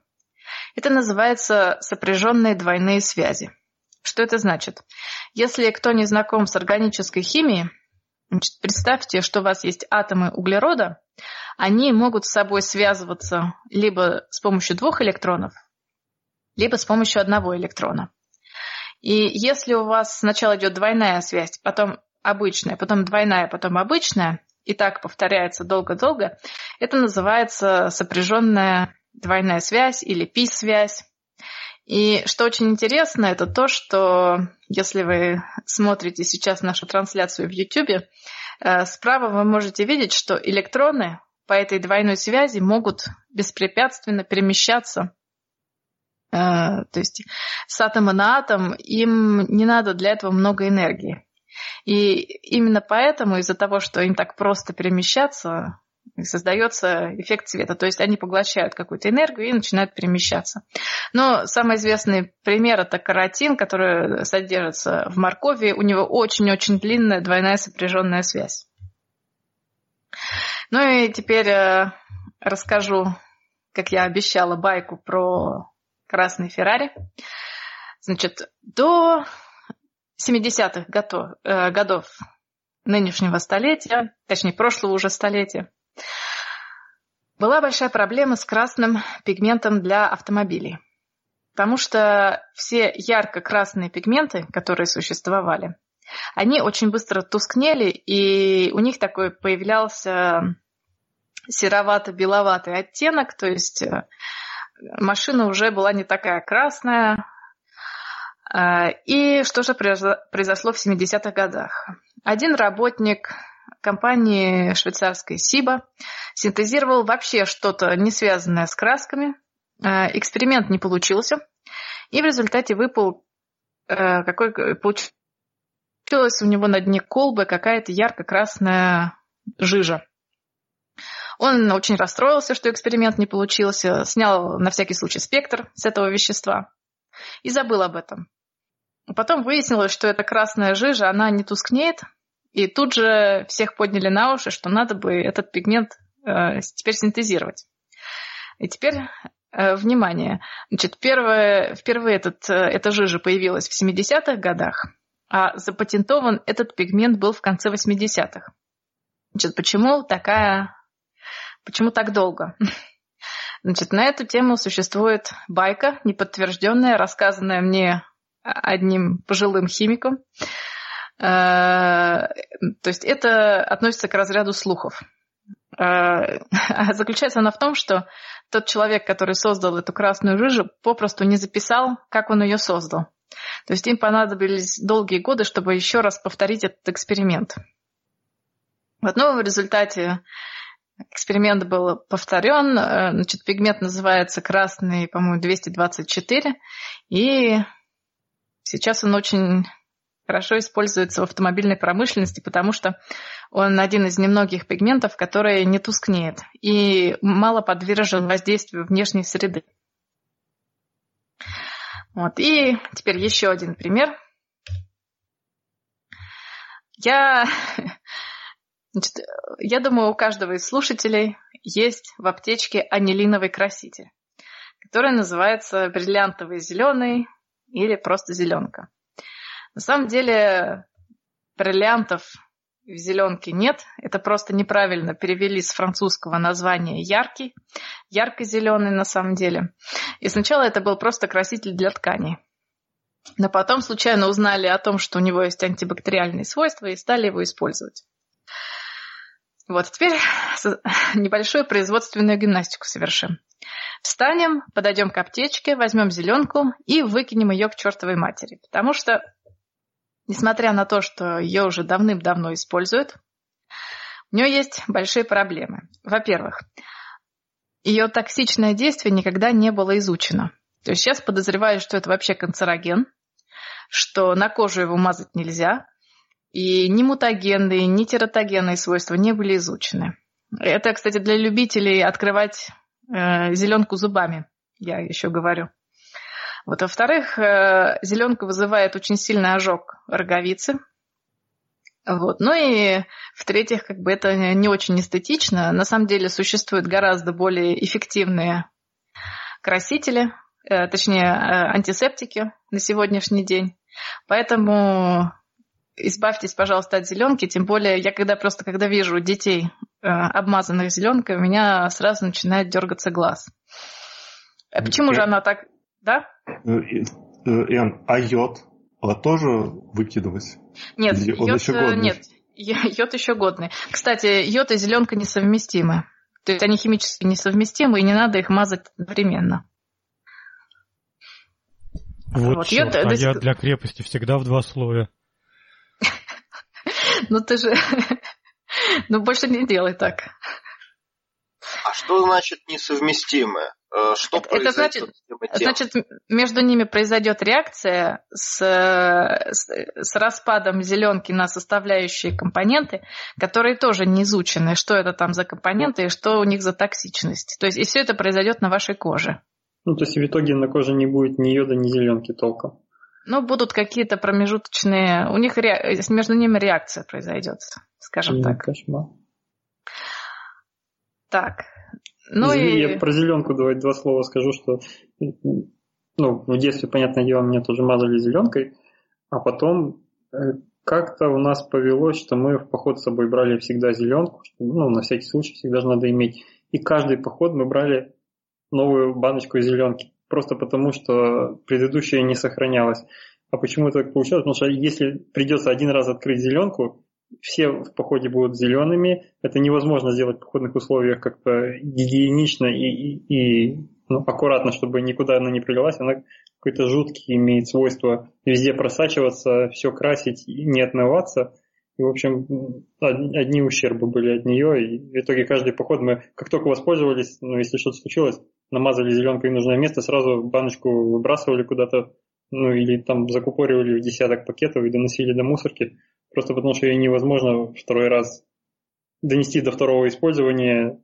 Это называется сопряженные двойные связи. Что это значит? Если кто не знаком с органической химией, значит, представьте, что у вас есть атомы углерода, они могут с собой связываться либо с помощью двух электронов, либо с помощью одного электрона. И если у вас сначала идет двойная связь, потом обычная, потом двойная, потом обычная, и так повторяется долго-долго, это называется сопряженная двойная связь или пи-связь. И что очень интересно, это то, что если вы смотрите сейчас нашу трансляцию в YouTube, э, справа вы можете видеть, что электроны по этой двойной связи могут беспрепятственно перемещаться Э, то есть с атома на атом им не надо для этого много энергии. И именно поэтому, из-за того, что им так просто перемещаться, создается эффект цвета. То есть они поглощают какую-то энергию и начинают перемещаться. Но самый известный пример это каротин, который содержится в моркови. У него очень-очень длинная двойная сопряженная связь. Ну и теперь э, расскажу, как я обещала, байку про красный Феррари. Значит, до 70-х годов, э, годов нынешнего столетия, точнее, прошлого уже столетия, была большая проблема с красным пигментом для автомобилей. Потому что все ярко-красные пигменты, которые существовали, они очень быстро тускнели, и у них такой появлялся серовато-беловатый оттенок, то есть э, машина уже была не такая красная, А, и что же произошло в 70-х годах? Один работник компании швейцарской Сиба синтезировал вообще что-то не связанное с красками. А, эксперимент не получился. И в результате выпал а, какой получилась у него на дне колбы какая-то ярко-красная жижа. Он очень расстроился, что эксперимент не получился, снял на всякий случай спектр с этого вещества и забыл об этом. Потом выяснилось, что эта красная жижа, она не тускнеет, и тут же всех подняли на уши, что надо бы этот пигмент э, теперь синтезировать. И теперь, э, внимание, значит, первое, впервые этот, э, эта жижа появилась в 70-х годах, а запатентован этот пигмент был в конце 80-х. Значит, почему такая, почему так долго? Значит, на эту тему существует байка, неподтвержденная, рассказанная мне одним пожилым химиком. Э, то есть это относится к разряду слухов. Э, заключается она в том, что тот человек, который создал эту красную жижу, попросту не записал, как он ее создал. То есть им понадобились долгие годы, чтобы еще раз повторить этот эксперимент. Вот, ну, в результате эксперимент был повторен. Э, значит, пигмент называется красный, по-моему, 224. И сейчас он очень хорошо используется в автомобильной промышленности, потому что он один из немногих пигментов, который не тускнеет и мало подвержен воздействию внешней среды. Вот. И теперь еще один пример. Я, значит, я думаю, у каждого из слушателей есть в аптечке анилиновый краситель, который называется бриллиантовый зеленый или просто зеленка. На самом деле бриллиантов в зеленке нет. Это просто неправильно перевели с французского названия яркий. Ярко-зеленый на самом деле. И сначала это был просто краситель для тканей. Но потом случайно узнали о том, что у него есть антибактериальные свойства и стали его использовать. Вот, теперь небольшую производственную гимнастику совершим. Встанем, подойдем к аптечке, возьмем зеленку и выкинем ее к чертовой матери. Потому что несмотря на то, что ее уже давным-давно используют, у нее есть большие проблемы. Во-первых, ее токсичное действие никогда не было изучено. То есть сейчас подозреваю, что это вообще канцероген, что на кожу его мазать нельзя, и ни мутагенные, ни тератогенные свойства не были изучены. Это, кстати, для любителей открывать э, зеленку зубами, я еще говорю. Вот, во-вторых, э, зеленка вызывает очень сильный ожог роговицы. Вот. Ну и в-третьих, как бы это не очень эстетично. На самом деле существуют гораздо более эффективные красители, э, точнее э, антисептики на сегодняшний день. Поэтому избавьтесь, пожалуйста, от зеленки. Тем более, я когда просто когда вижу детей, обмазанных зеленкой, у меня сразу начинает дергаться глаз. А почему же она так да? Эн, а йод? А тоже выкидывать? Нет, Или йод, еще годный? нет, йод еще годный. Кстати, йод и зеленка несовместимы. То есть они химически несовместимы, и не надо их мазать одновременно. Вот, вот черт, йод, а я для крепости всегда в два слоя. Ну ты же... Ну больше не делай так. А что значит несовместимое? Э, что это, это значит, значит, между ними произойдет реакция с, с, с распадом зеленки на составляющие компоненты, которые тоже не изучены, что это там за компоненты и что у них за токсичность. То есть и все это произойдет на вашей коже. Ну, то есть в итоге на коже не будет ни йода, ни зеленки толком. Ну, будут какие-то промежуточные, у них ре... между ними реакция произойдет, скажем так. Кошмар. Так, ну и... я про зеленку давай два слова скажу, что ну, в детстве, понятное дело, меня тоже мазали зеленкой, а потом э, как-то у нас повелось, что мы в поход с собой брали всегда зеленку, что, ну, на всякий случай всегда же надо иметь. И каждый поход мы брали новую баночку зеленки, просто потому что предыдущая не сохранялась. А почему так получилось? Потому что если придется один раз открыть зеленку, все в походе будут зелеными. Это невозможно сделать в походных условиях как-то гигиенично и, и, и ну, аккуратно, чтобы никуда она не прилилась. Она какой-то жуткий, имеет свойство везде просачиваться, все красить и не отмываться. И, в общем, одни ущербы были от нее. И в итоге каждый поход мы, как только воспользовались, ну, если что-то случилось, намазали зеленкой нужное место, сразу баночку выбрасывали куда-то, ну, или там закупоривали в десяток пакетов и доносили до мусорки. Просто потому, что ее невозможно второй раз донести до второго использования,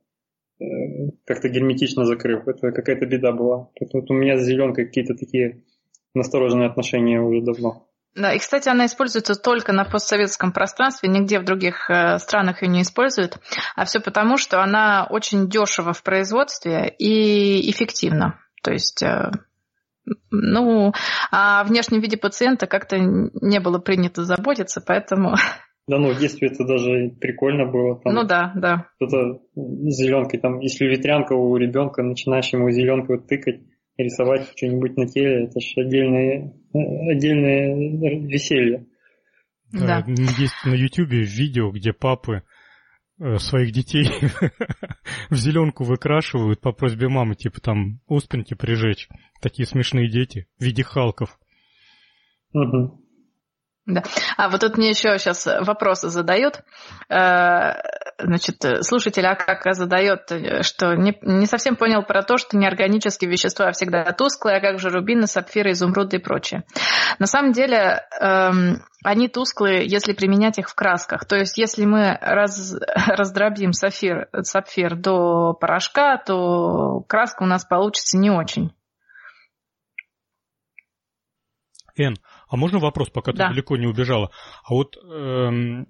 э, как-то герметично закрыв. Это какая-то беда была. Поэтому у меня с зеленкой какие-то такие настороженные отношения уже давно. Да, и, кстати, она используется только на постсоветском пространстве, нигде в других э, странах ее не используют. А все потому, что она очень дешево в производстве и эффективна. То есть, э, ну, о внешнем виде пациента как-то не было принято заботиться, поэтому... Да, ну, в детстве это даже прикольно было. Там, ну да, да. Это зеленкой, там, если ветрянка у ребенка, начинаешь ему зеленкой вот тыкать, рисовать что-нибудь на теле, это же отдельное, отдельное веселье. Да. Есть на Ютубе видео, где папы э, своих детей в зеленку выкрашивают по просьбе мамы, типа там оспинки прижечь. Такие смешные дети в виде халков. Угу. Да. А вот тут мне еще сейчас вопросы задают. Э, значит, слушатель АКК задает, что не, не совсем понял про то, что неорганические вещества всегда тусклые, а как же рубины, сапфиры, изумруды и прочее. На самом деле, эм, они тусклые, если применять их в красках. То есть, если мы раз, раздробим сапфир, сапфир до порошка, то краска у нас получится не очень. Эн, а можно вопрос, пока да. ты далеко не убежала? А вот эм,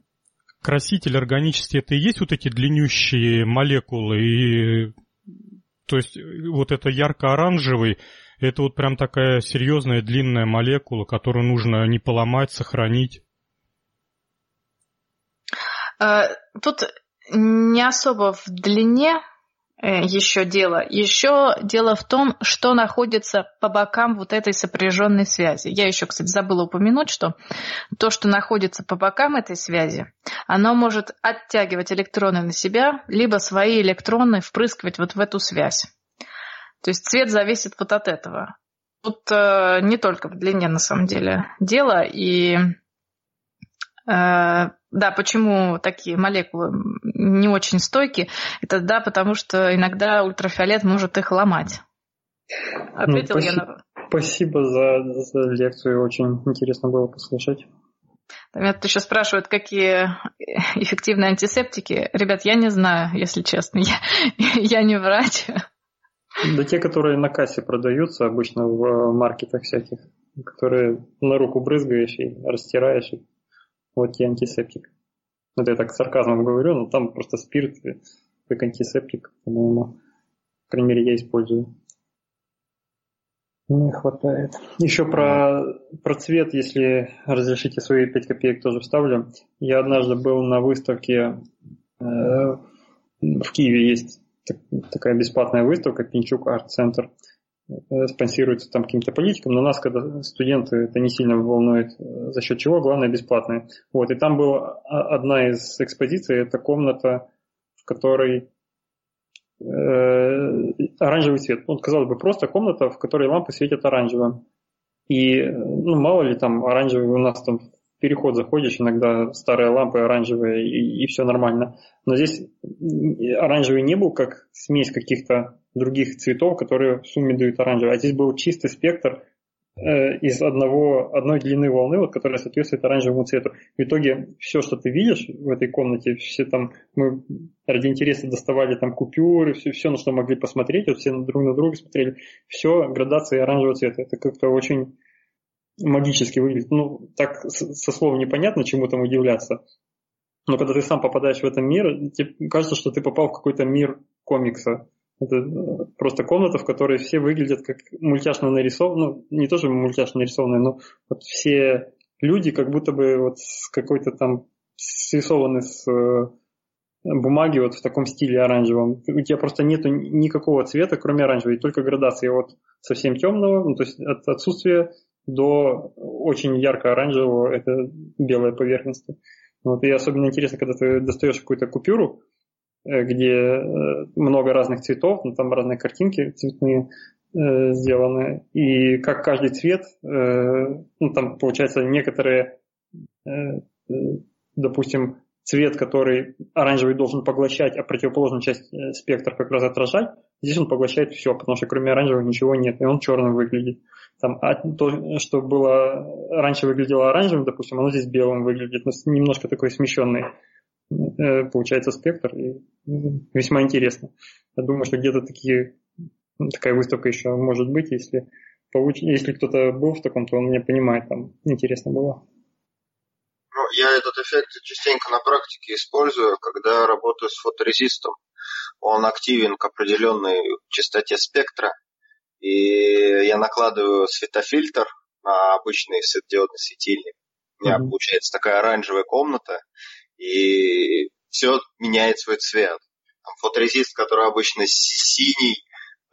краситель органический это и есть вот эти длиннющие молекулы? И, то есть вот это ярко-оранжевый, это вот прям такая серьезная длинная молекула, которую нужно не поломать, сохранить? Э, тут не особо в длине, еще дело. Еще дело в том, что находится по бокам вот этой сопряженной связи. Я еще, кстати, забыла упомянуть, что то, что находится по бокам этой связи, оно может оттягивать электроны на себя, либо свои электроны впрыскивать вот в эту связь. То есть цвет зависит вот от этого. Тут э, не только в длине, на самом деле, дело, и Э, да, почему такие молекулы не очень стойкие? Это да, потому что иногда ультрафиолет может их ломать. Ответил ну, я на... Спасибо за, за лекцию, очень интересно было послушать. Меня тут еще спрашивают, какие эффективные антисептики. Ребят, я не знаю, если честно. Я, я не врач. Да те, которые на кассе продаются обычно в маркетах всяких, которые на руку брызгаешь и растираешь, вот и антисептик. Это я так сарказмом говорю, но там просто спирт как антисептик, по-моему. По крайней мере, я использую. Не хватает. Еще про, про цвет, если разрешите свои 5 копеек тоже вставлю. Я однажды был на выставке э, в Киеве есть так, такая бесплатная выставка Пинчук Арт Центр. Э, спонсируется там каким-то политиком, но нас, когда студенты, это не сильно волнует, э, за счет чего, главное, бесплатные. Вот, и там была одна из экспозиций, это комната, в которой э, оранжевый цвет. Вот, казалось бы, просто комната, в которой лампы светят оранжевым. И, ну, мало ли там оранжевый у нас там переход заходишь, иногда старые лампы оранжевые, и, и все нормально. Но здесь оранжевый не был как смесь каких-то других цветов, которые в сумме дают оранжевый. А здесь был чистый спектр э, из одного, одной длины волны, вот, которая соответствует оранжевому цвету. В итоге все, что ты видишь в этой комнате, все там, мы ради интереса доставали там купюры, все, все на что могли посмотреть, вот все друг на друга смотрели, все градации оранжевого цвета. Это как-то очень магически выглядит. Ну, так со слов непонятно, чему там удивляться. Но когда ты сам попадаешь в этот мир, тебе кажется, что ты попал в какой-то мир комикса. Это э, просто комната, в которой все выглядят как мультяшно нарисованные, ну, не тоже мультяшно нарисованные, но вот все люди как будто бы вот с какой-то там срисованы с э, бумаги вот в таком стиле оранжевом. У тебя просто нету никакого цвета, кроме оранжевого, и только градации от совсем темного, ну, то есть от отсутствия до очень ярко-оранжевого, это белая поверхность. Вот, и особенно интересно, когда ты достаешь какую-то купюру, где э, много разных цветов, ну, там разные картинки цветные, э, сделаны, и как каждый цвет, э, ну там получается некоторые, э, э допустим, цвет, который оранжевый должен поглощать, а противоположную часть э, спектра как раз отражать, здесь он поглощает все, потому что кроме оранжевого ничего нет, и он черным выглядит. Там, а то, что было раньше выглядело оранжевым, допустим, оно здесь белым выглядит, но немножко такой смещенный э, получается спектр, и весьма интересно. Я думаю, что где-то такие, такая выставка еще может быть, если, получ... если кто-то был в таком, то он меня понимает, там интересно было. Ну, я этот эффект частенько на практике использую, когда работаю с фоторезистом. Он активен к определенной частоте спектра, и я накладываю светофильтр на обычный светодиодный светильник. У меня mm-hmm. получается такая оранжевая комната, и все меняет свой цвет. Там фоторезист, который обычно синий,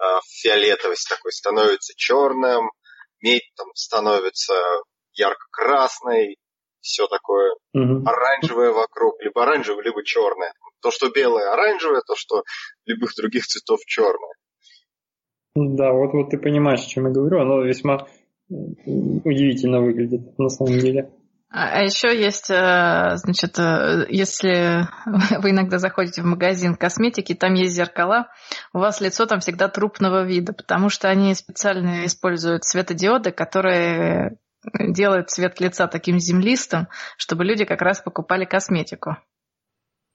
э, фиолетовый такой, становится черным, медь там становится ярко-красной, все такое угу. оранжевое вокруг, либо оранжевое, либо черное. То, что белое оранжевое, то, что любых других цветов черное. Да, вот, вот ты понимаешь, о чем я говорю. Оно весьма удивительно выглядит на самом деле. А, а еще есть, э, значит, э, если вы иногда заходите в магазин косметики, там есть зеркала, у вас лицо там всегда трупного вида, потому что они специально используют светодиоды, которые делает цвет лица таким землистым, чтобы люди как раз покупали косметику.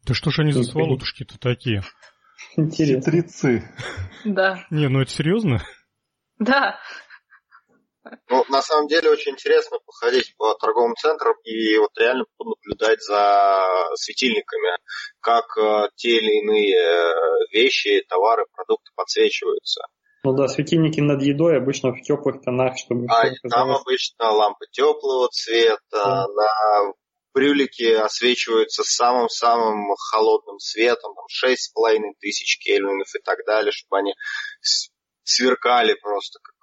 Да что ж они за сволотушки-то такие? Интересно. Хитрецы. Да. Не, ну это серьезно? Да. Ну, на самом деле очень интересно походить по торговым центрам и вот реально наблюдать за светильниками, как э, те или иные э, вещи, товары, продукты подсвечиваются. Ну да, светильники над едой обычно в теплых тонах, чтобы... А там обычно лампы теплого цвета, да. на брюлики освечиваются самым-самым холодным светом, там 6,5 тысяч кельвинов и так далее, чтобы они сверкали просто как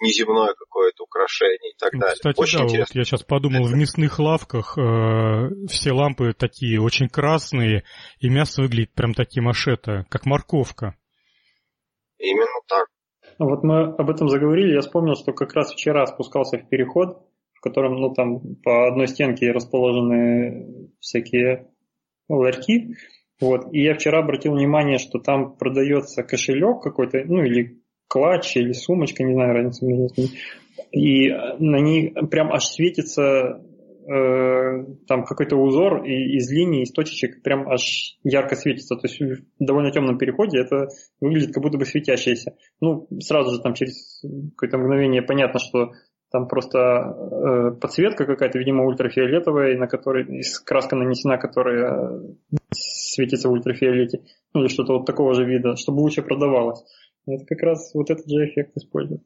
неземное какое-то украшение и так ну, далее. Кстати, очень да, интересно. вот я сейчас подумал, в мясных лавках э, все лампы такие очень красные, и мясо выглядит прям таким ашета, как морковка. Именно так. Вот мы об этом заговорили, я вспомнил, что как раз вчера спускался в переход, в котором, ну, там по одной стенке расположены всякие ларьки, вот, и я вчера обратил внимание, что там продается кошелек какой-то, ну, или клатч, или сумочка, не знаю разницы между ними, и на ней прям аж светится Э, там какой-то узор и, из линий, из точечек прям аж ярко светится. То есть в довольно темном переходе это выглядит как будто бы светящееся. Ну, сразу же там через какое-то мгновение понятно, что там просто э, подсветка какая-то, видимо, ультрафиолетовая, на которой краска нанесена, которая светится в ультрафиолете. Ну, или что-то вот такого же вида, чтобы лучше продавалось. Это как раз вот этот же эффект используют.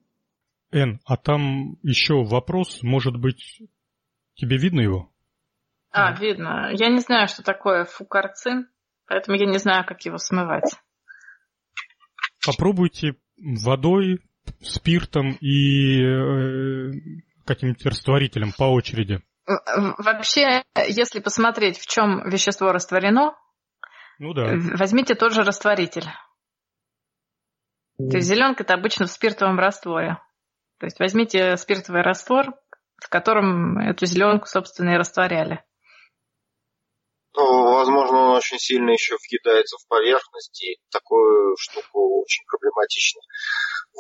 Эн, а там еще вопрос, может быть, Тебе видно его? А, видно. Я не знаю, что такое фукарцин, поэтому я не знаю, как его смывать. Попробуйте водой, спиртом и э, каким-нибудь растворителем по очереди. Вообще, если посмотреть, в чем вещество растворено, ну да. возьмите тот же растворитель. То есть зеленка это обычно в спиртовом растворе. То есть возьмите спиртовый раствор, в котором эту зеленку, собственно, и растворяли. Ну, возможно, он очень сильно еще въедается в поверхность, и такую штуку очень проблематично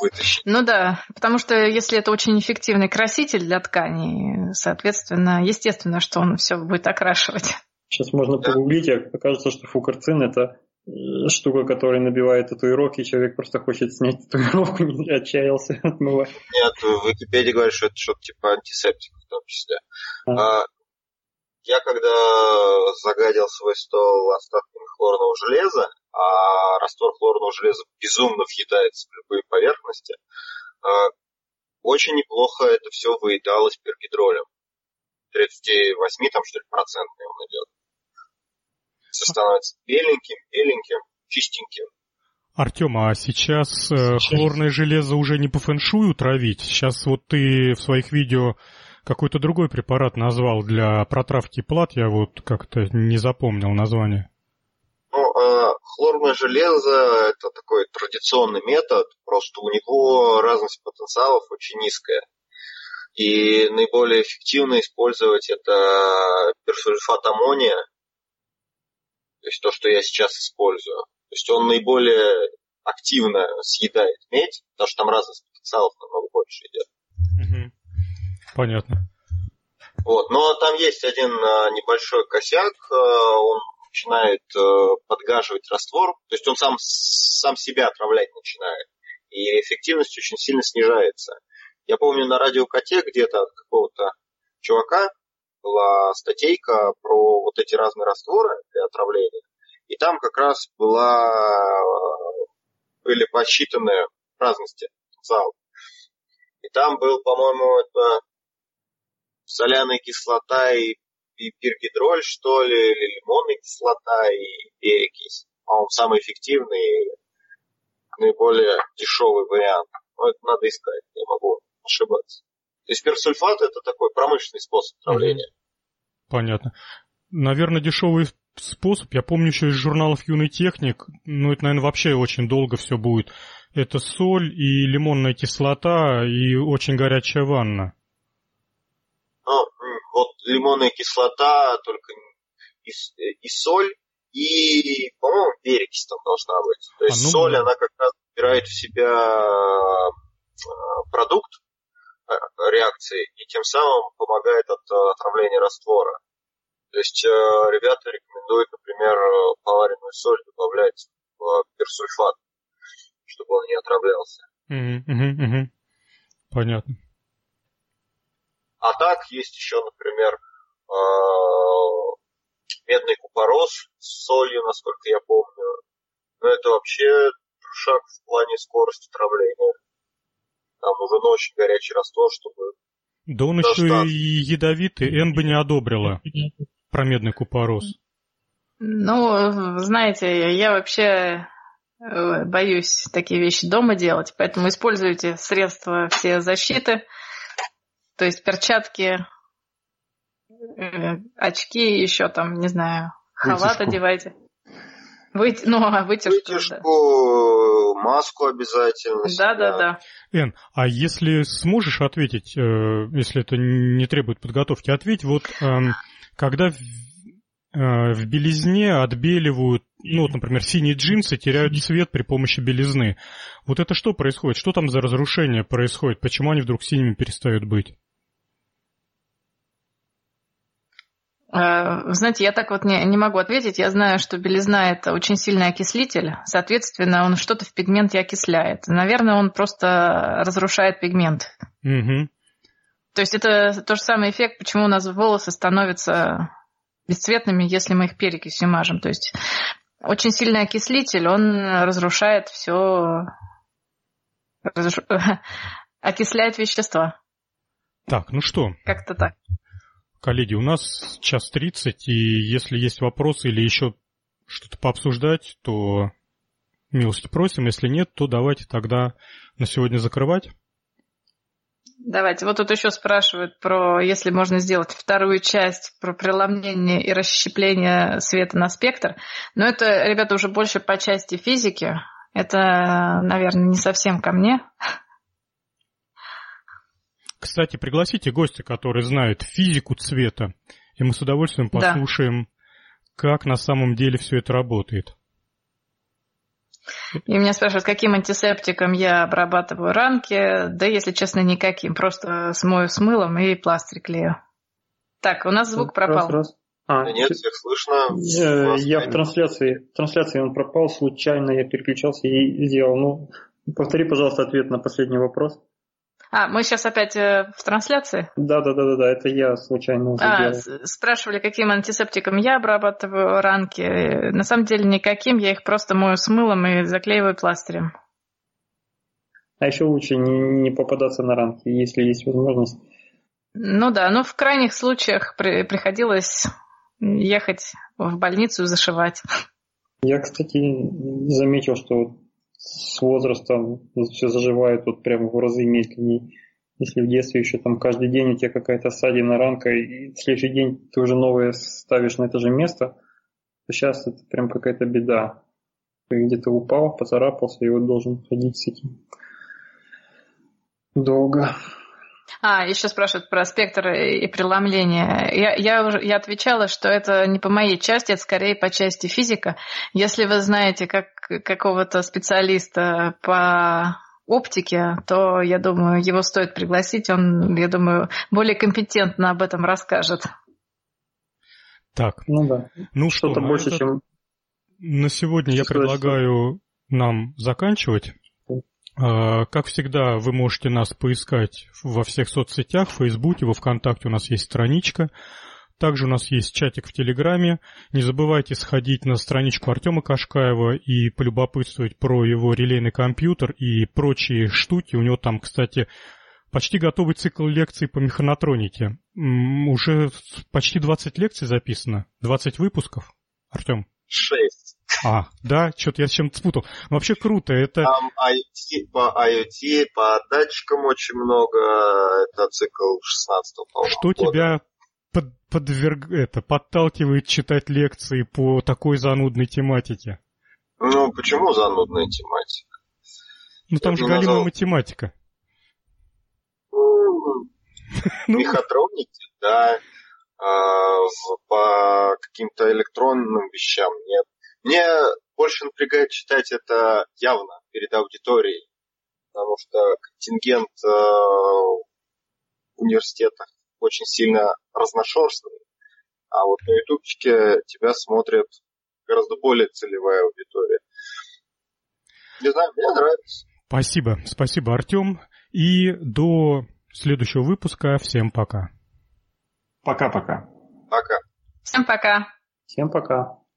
вытащить. Ну да, потому что если это очень эффективный краситель для тканей, соответственно, естественно, что он все будет окрашивать. Сейчас можно да. погуглить, и окажется, что фукарцин это штука, которая набивает татуировки, человек просто хочет снять татуировку, не отчаялся отмывать. Нет, в Википедии говорят, что это что-то типа антисептик в том числе. А. А, я когда загадил свой стол остатками хлорного железа, а раствор хлорного железа безумно въедается в любые поверхности, а, очень неплохо это все выедалось пергидролем. 38 там что ли процентный он идет становится беленьким, беленьким, чистеньким. Артем, а сейчас, э, сейчас хлорное железо уже не по фэншую травить? Сейчас вот ты в своих видео какой-то другой препарат назвал для протравки плат, я вот как-то не запомнил название. Ну, э, хлорное железо – это такой традиционный метод, просто у него разность потенциалов очень низкая. И наиболее эффективно использовать это персульфат аммония, то есть то, что я сейчас использую. То есть он наиболее активно съедает медь, потому что там разность потенциалов намного больше идет. Угу. Понятно. Вот. Но там есть один а, небольшой косяк, а, он начинает а, подгаживать раствор, то есть он сам, сам себя отравлять начинает, и эффективность очень сильно снижается. Я помню на радиокоте где-то от какого-то чувака была статейка про вот эти разные растворы для отравления, и там как раз была, были посчитаны разности зал. И там был, по-моему, это соляная кислота и, и пиргидроль, что ли, или лимонная кислота и перекись. Он самый эффективный наиболее дешевый вариант. Но это надо искать, я могу ошибаться. То есть персульфат это такой промышленный способ травления. Понятно. Наверное, дешевый способ. Я помню еще из журналов «Юный техник», ну это, наверное, вообще очень долго все будет. Это соль и лимонная кислота и очень горячая ванна. Ну, вот лимонная кислота, только и, и соль, и, по-моему, перекись там должна быть. То есть а, ну, соль, она как раз убирает в себя а, продукт а, реакции и тем самым помогает от отравления раствора. То есть ребята рекомендуют, например, поваренную соль добавлять в персульфат, чтобы он не отравлялся. Понятно. А так есть еще, например, медный купорос с солью, насколько я помню. Но это вообще шаг в плане скорости травления. Там нужен очень горячий раствор, чтобы... Да он еще и ядовитый, Эн бы не одобрила про медный купорос. Ну, знаете, я вообще э, боюсь такие вещи дома делать, поэтому используйте средства все защиты, то есть перчатки, э, очки, еще там, не знаю, халат вытяжку. одевайте. Вы, ну, а вытяжку, вытяжку да. маску обязательно. Да, да, да. Эн, а если сможешь ответить, э, если это не требует подготовки, ответь, вот э, когда в, э, в белизне отбеливают, ну, вот, например, синие джинсы теряют цвет при помощи белизны. Вот это что происходит? Что там за разрушение происходит? Почему они вдруг синими перестают быть? Знаете, я так вот не, не могу ответить. Я знаю, что белизна – это очень сильный окислитель. Соответственно, он что-то в пигменте окисляет. Наверное, он просто разрушает пигмент. Угу. То есть это тот же самый эффект, почему у нас волосы становятся бесцветными, если мы их перекисью мажем. То есть очень сильный окислитель, он разрушает все, разруш... окисляет вещества. Так, ну что? Как-то так. Коллеги, у нас час тридцать, и если есть вопросы или еще что-то пообсуждать, то милости просим. Если нет, то давайте тогда на сегодня закрывать. Давайте. Вот тут еще спрашивают про, если можно сделать вторую часть про преломление и расщепление света на спектр. Но это, ребята, уже больше по части физики. Это, наверное, не совсем ко мне. Кстати, пригласите гостя, который знает физику цвета, и мы с удовольствием послушаем, да. как на самом деле все это работает. И меня спрашивают, каким антисептиком я обрабатываю ранки. Да, если честно, никаким. Просто смою с мылом и пластырь клею. Так, у нас звук пропал. Раз, раз. А, да нет, всех слышно. Я, я в трансляции, в трансляции он пропал случайно, я переключался и сделал. Ну, повтори, пожалуйста, ответ на последний вопрос. А, мы сейчас опять э, в трансляции? Да, да, да, да, да, это я случайно а, Спрашивали, каким антисептиком я обрабатываю ранки. На самом деле никаким, я их просто мою с мылом и заклеиваю пластырем. А еще лучше не, не попадаться на ранки, если есть возможность. Ну да, но в крайних случаях при, приходилось ехать в больницу и зашивать. Я, кстати, заметил, что с возрастом все заживает вот прямо в разы медленнее. Если в детстве еще там каждый день у тебя какая-то ссадина, ранка, и в следующий день ты уже новое ставишь на это же место, то сейчас это прям какая-то беда. Ты где-то упал, поцарапался, и вот должен ходить с этим долго. А, еще спрашивают про спектр и преломление. Я, я, уже, я отвечала, что это не по моей части, это скорее по части физика. Если вы знаете как, какого-то специалиста по оптике, то, я думаю, его стоит пригласить. Он, я думаю, более компетентно об этом расскажет. Так. Ну да. Ну что, больше, это... чем... На сегодня я предлагаю нам заканчивать. А, как всегда, вы можете нас поискать во всех соцсетях, в Фейсбуке, во Вконтакте у нас есть страничка. Также у нас есть чатик в Телеграме. Не забывайте сходить на страничку Артема Кашкаева и полюбопытствовать про его релейный компьютер и прочие штуки. У него там, кстати, почти готовый цикл лекций по механотронике. Уже почти 20 лекций записано, 20 выпусков. Артем? Шесть. А, да, что-то я с чем-то спутал. Но вообще круто, это... Там IoT, по IoT, по датчикам очень много, это цикл 16 по Что года. тебя под, подверг... это, подталкивает читать лекции по такой занудной тематике? Ну, почему занудная тематика? Ну, там я же галимая назвал... математика. Ну, мехатроники, да. А, по каким-то электронным вещам нет. Мне больше напрягает читать это явно перед аудиторией, потому что контингент э, в университетах очень сильно разношерстный, а вот на ютубчике тебя смотрит гораздо более целевая аудитория. Не знаю, мне нравится. Спасибо, спасибо, Артем. И до следующего выпуска. Всем пока. Пока-пока. Пока. Всем пока. Всем пока.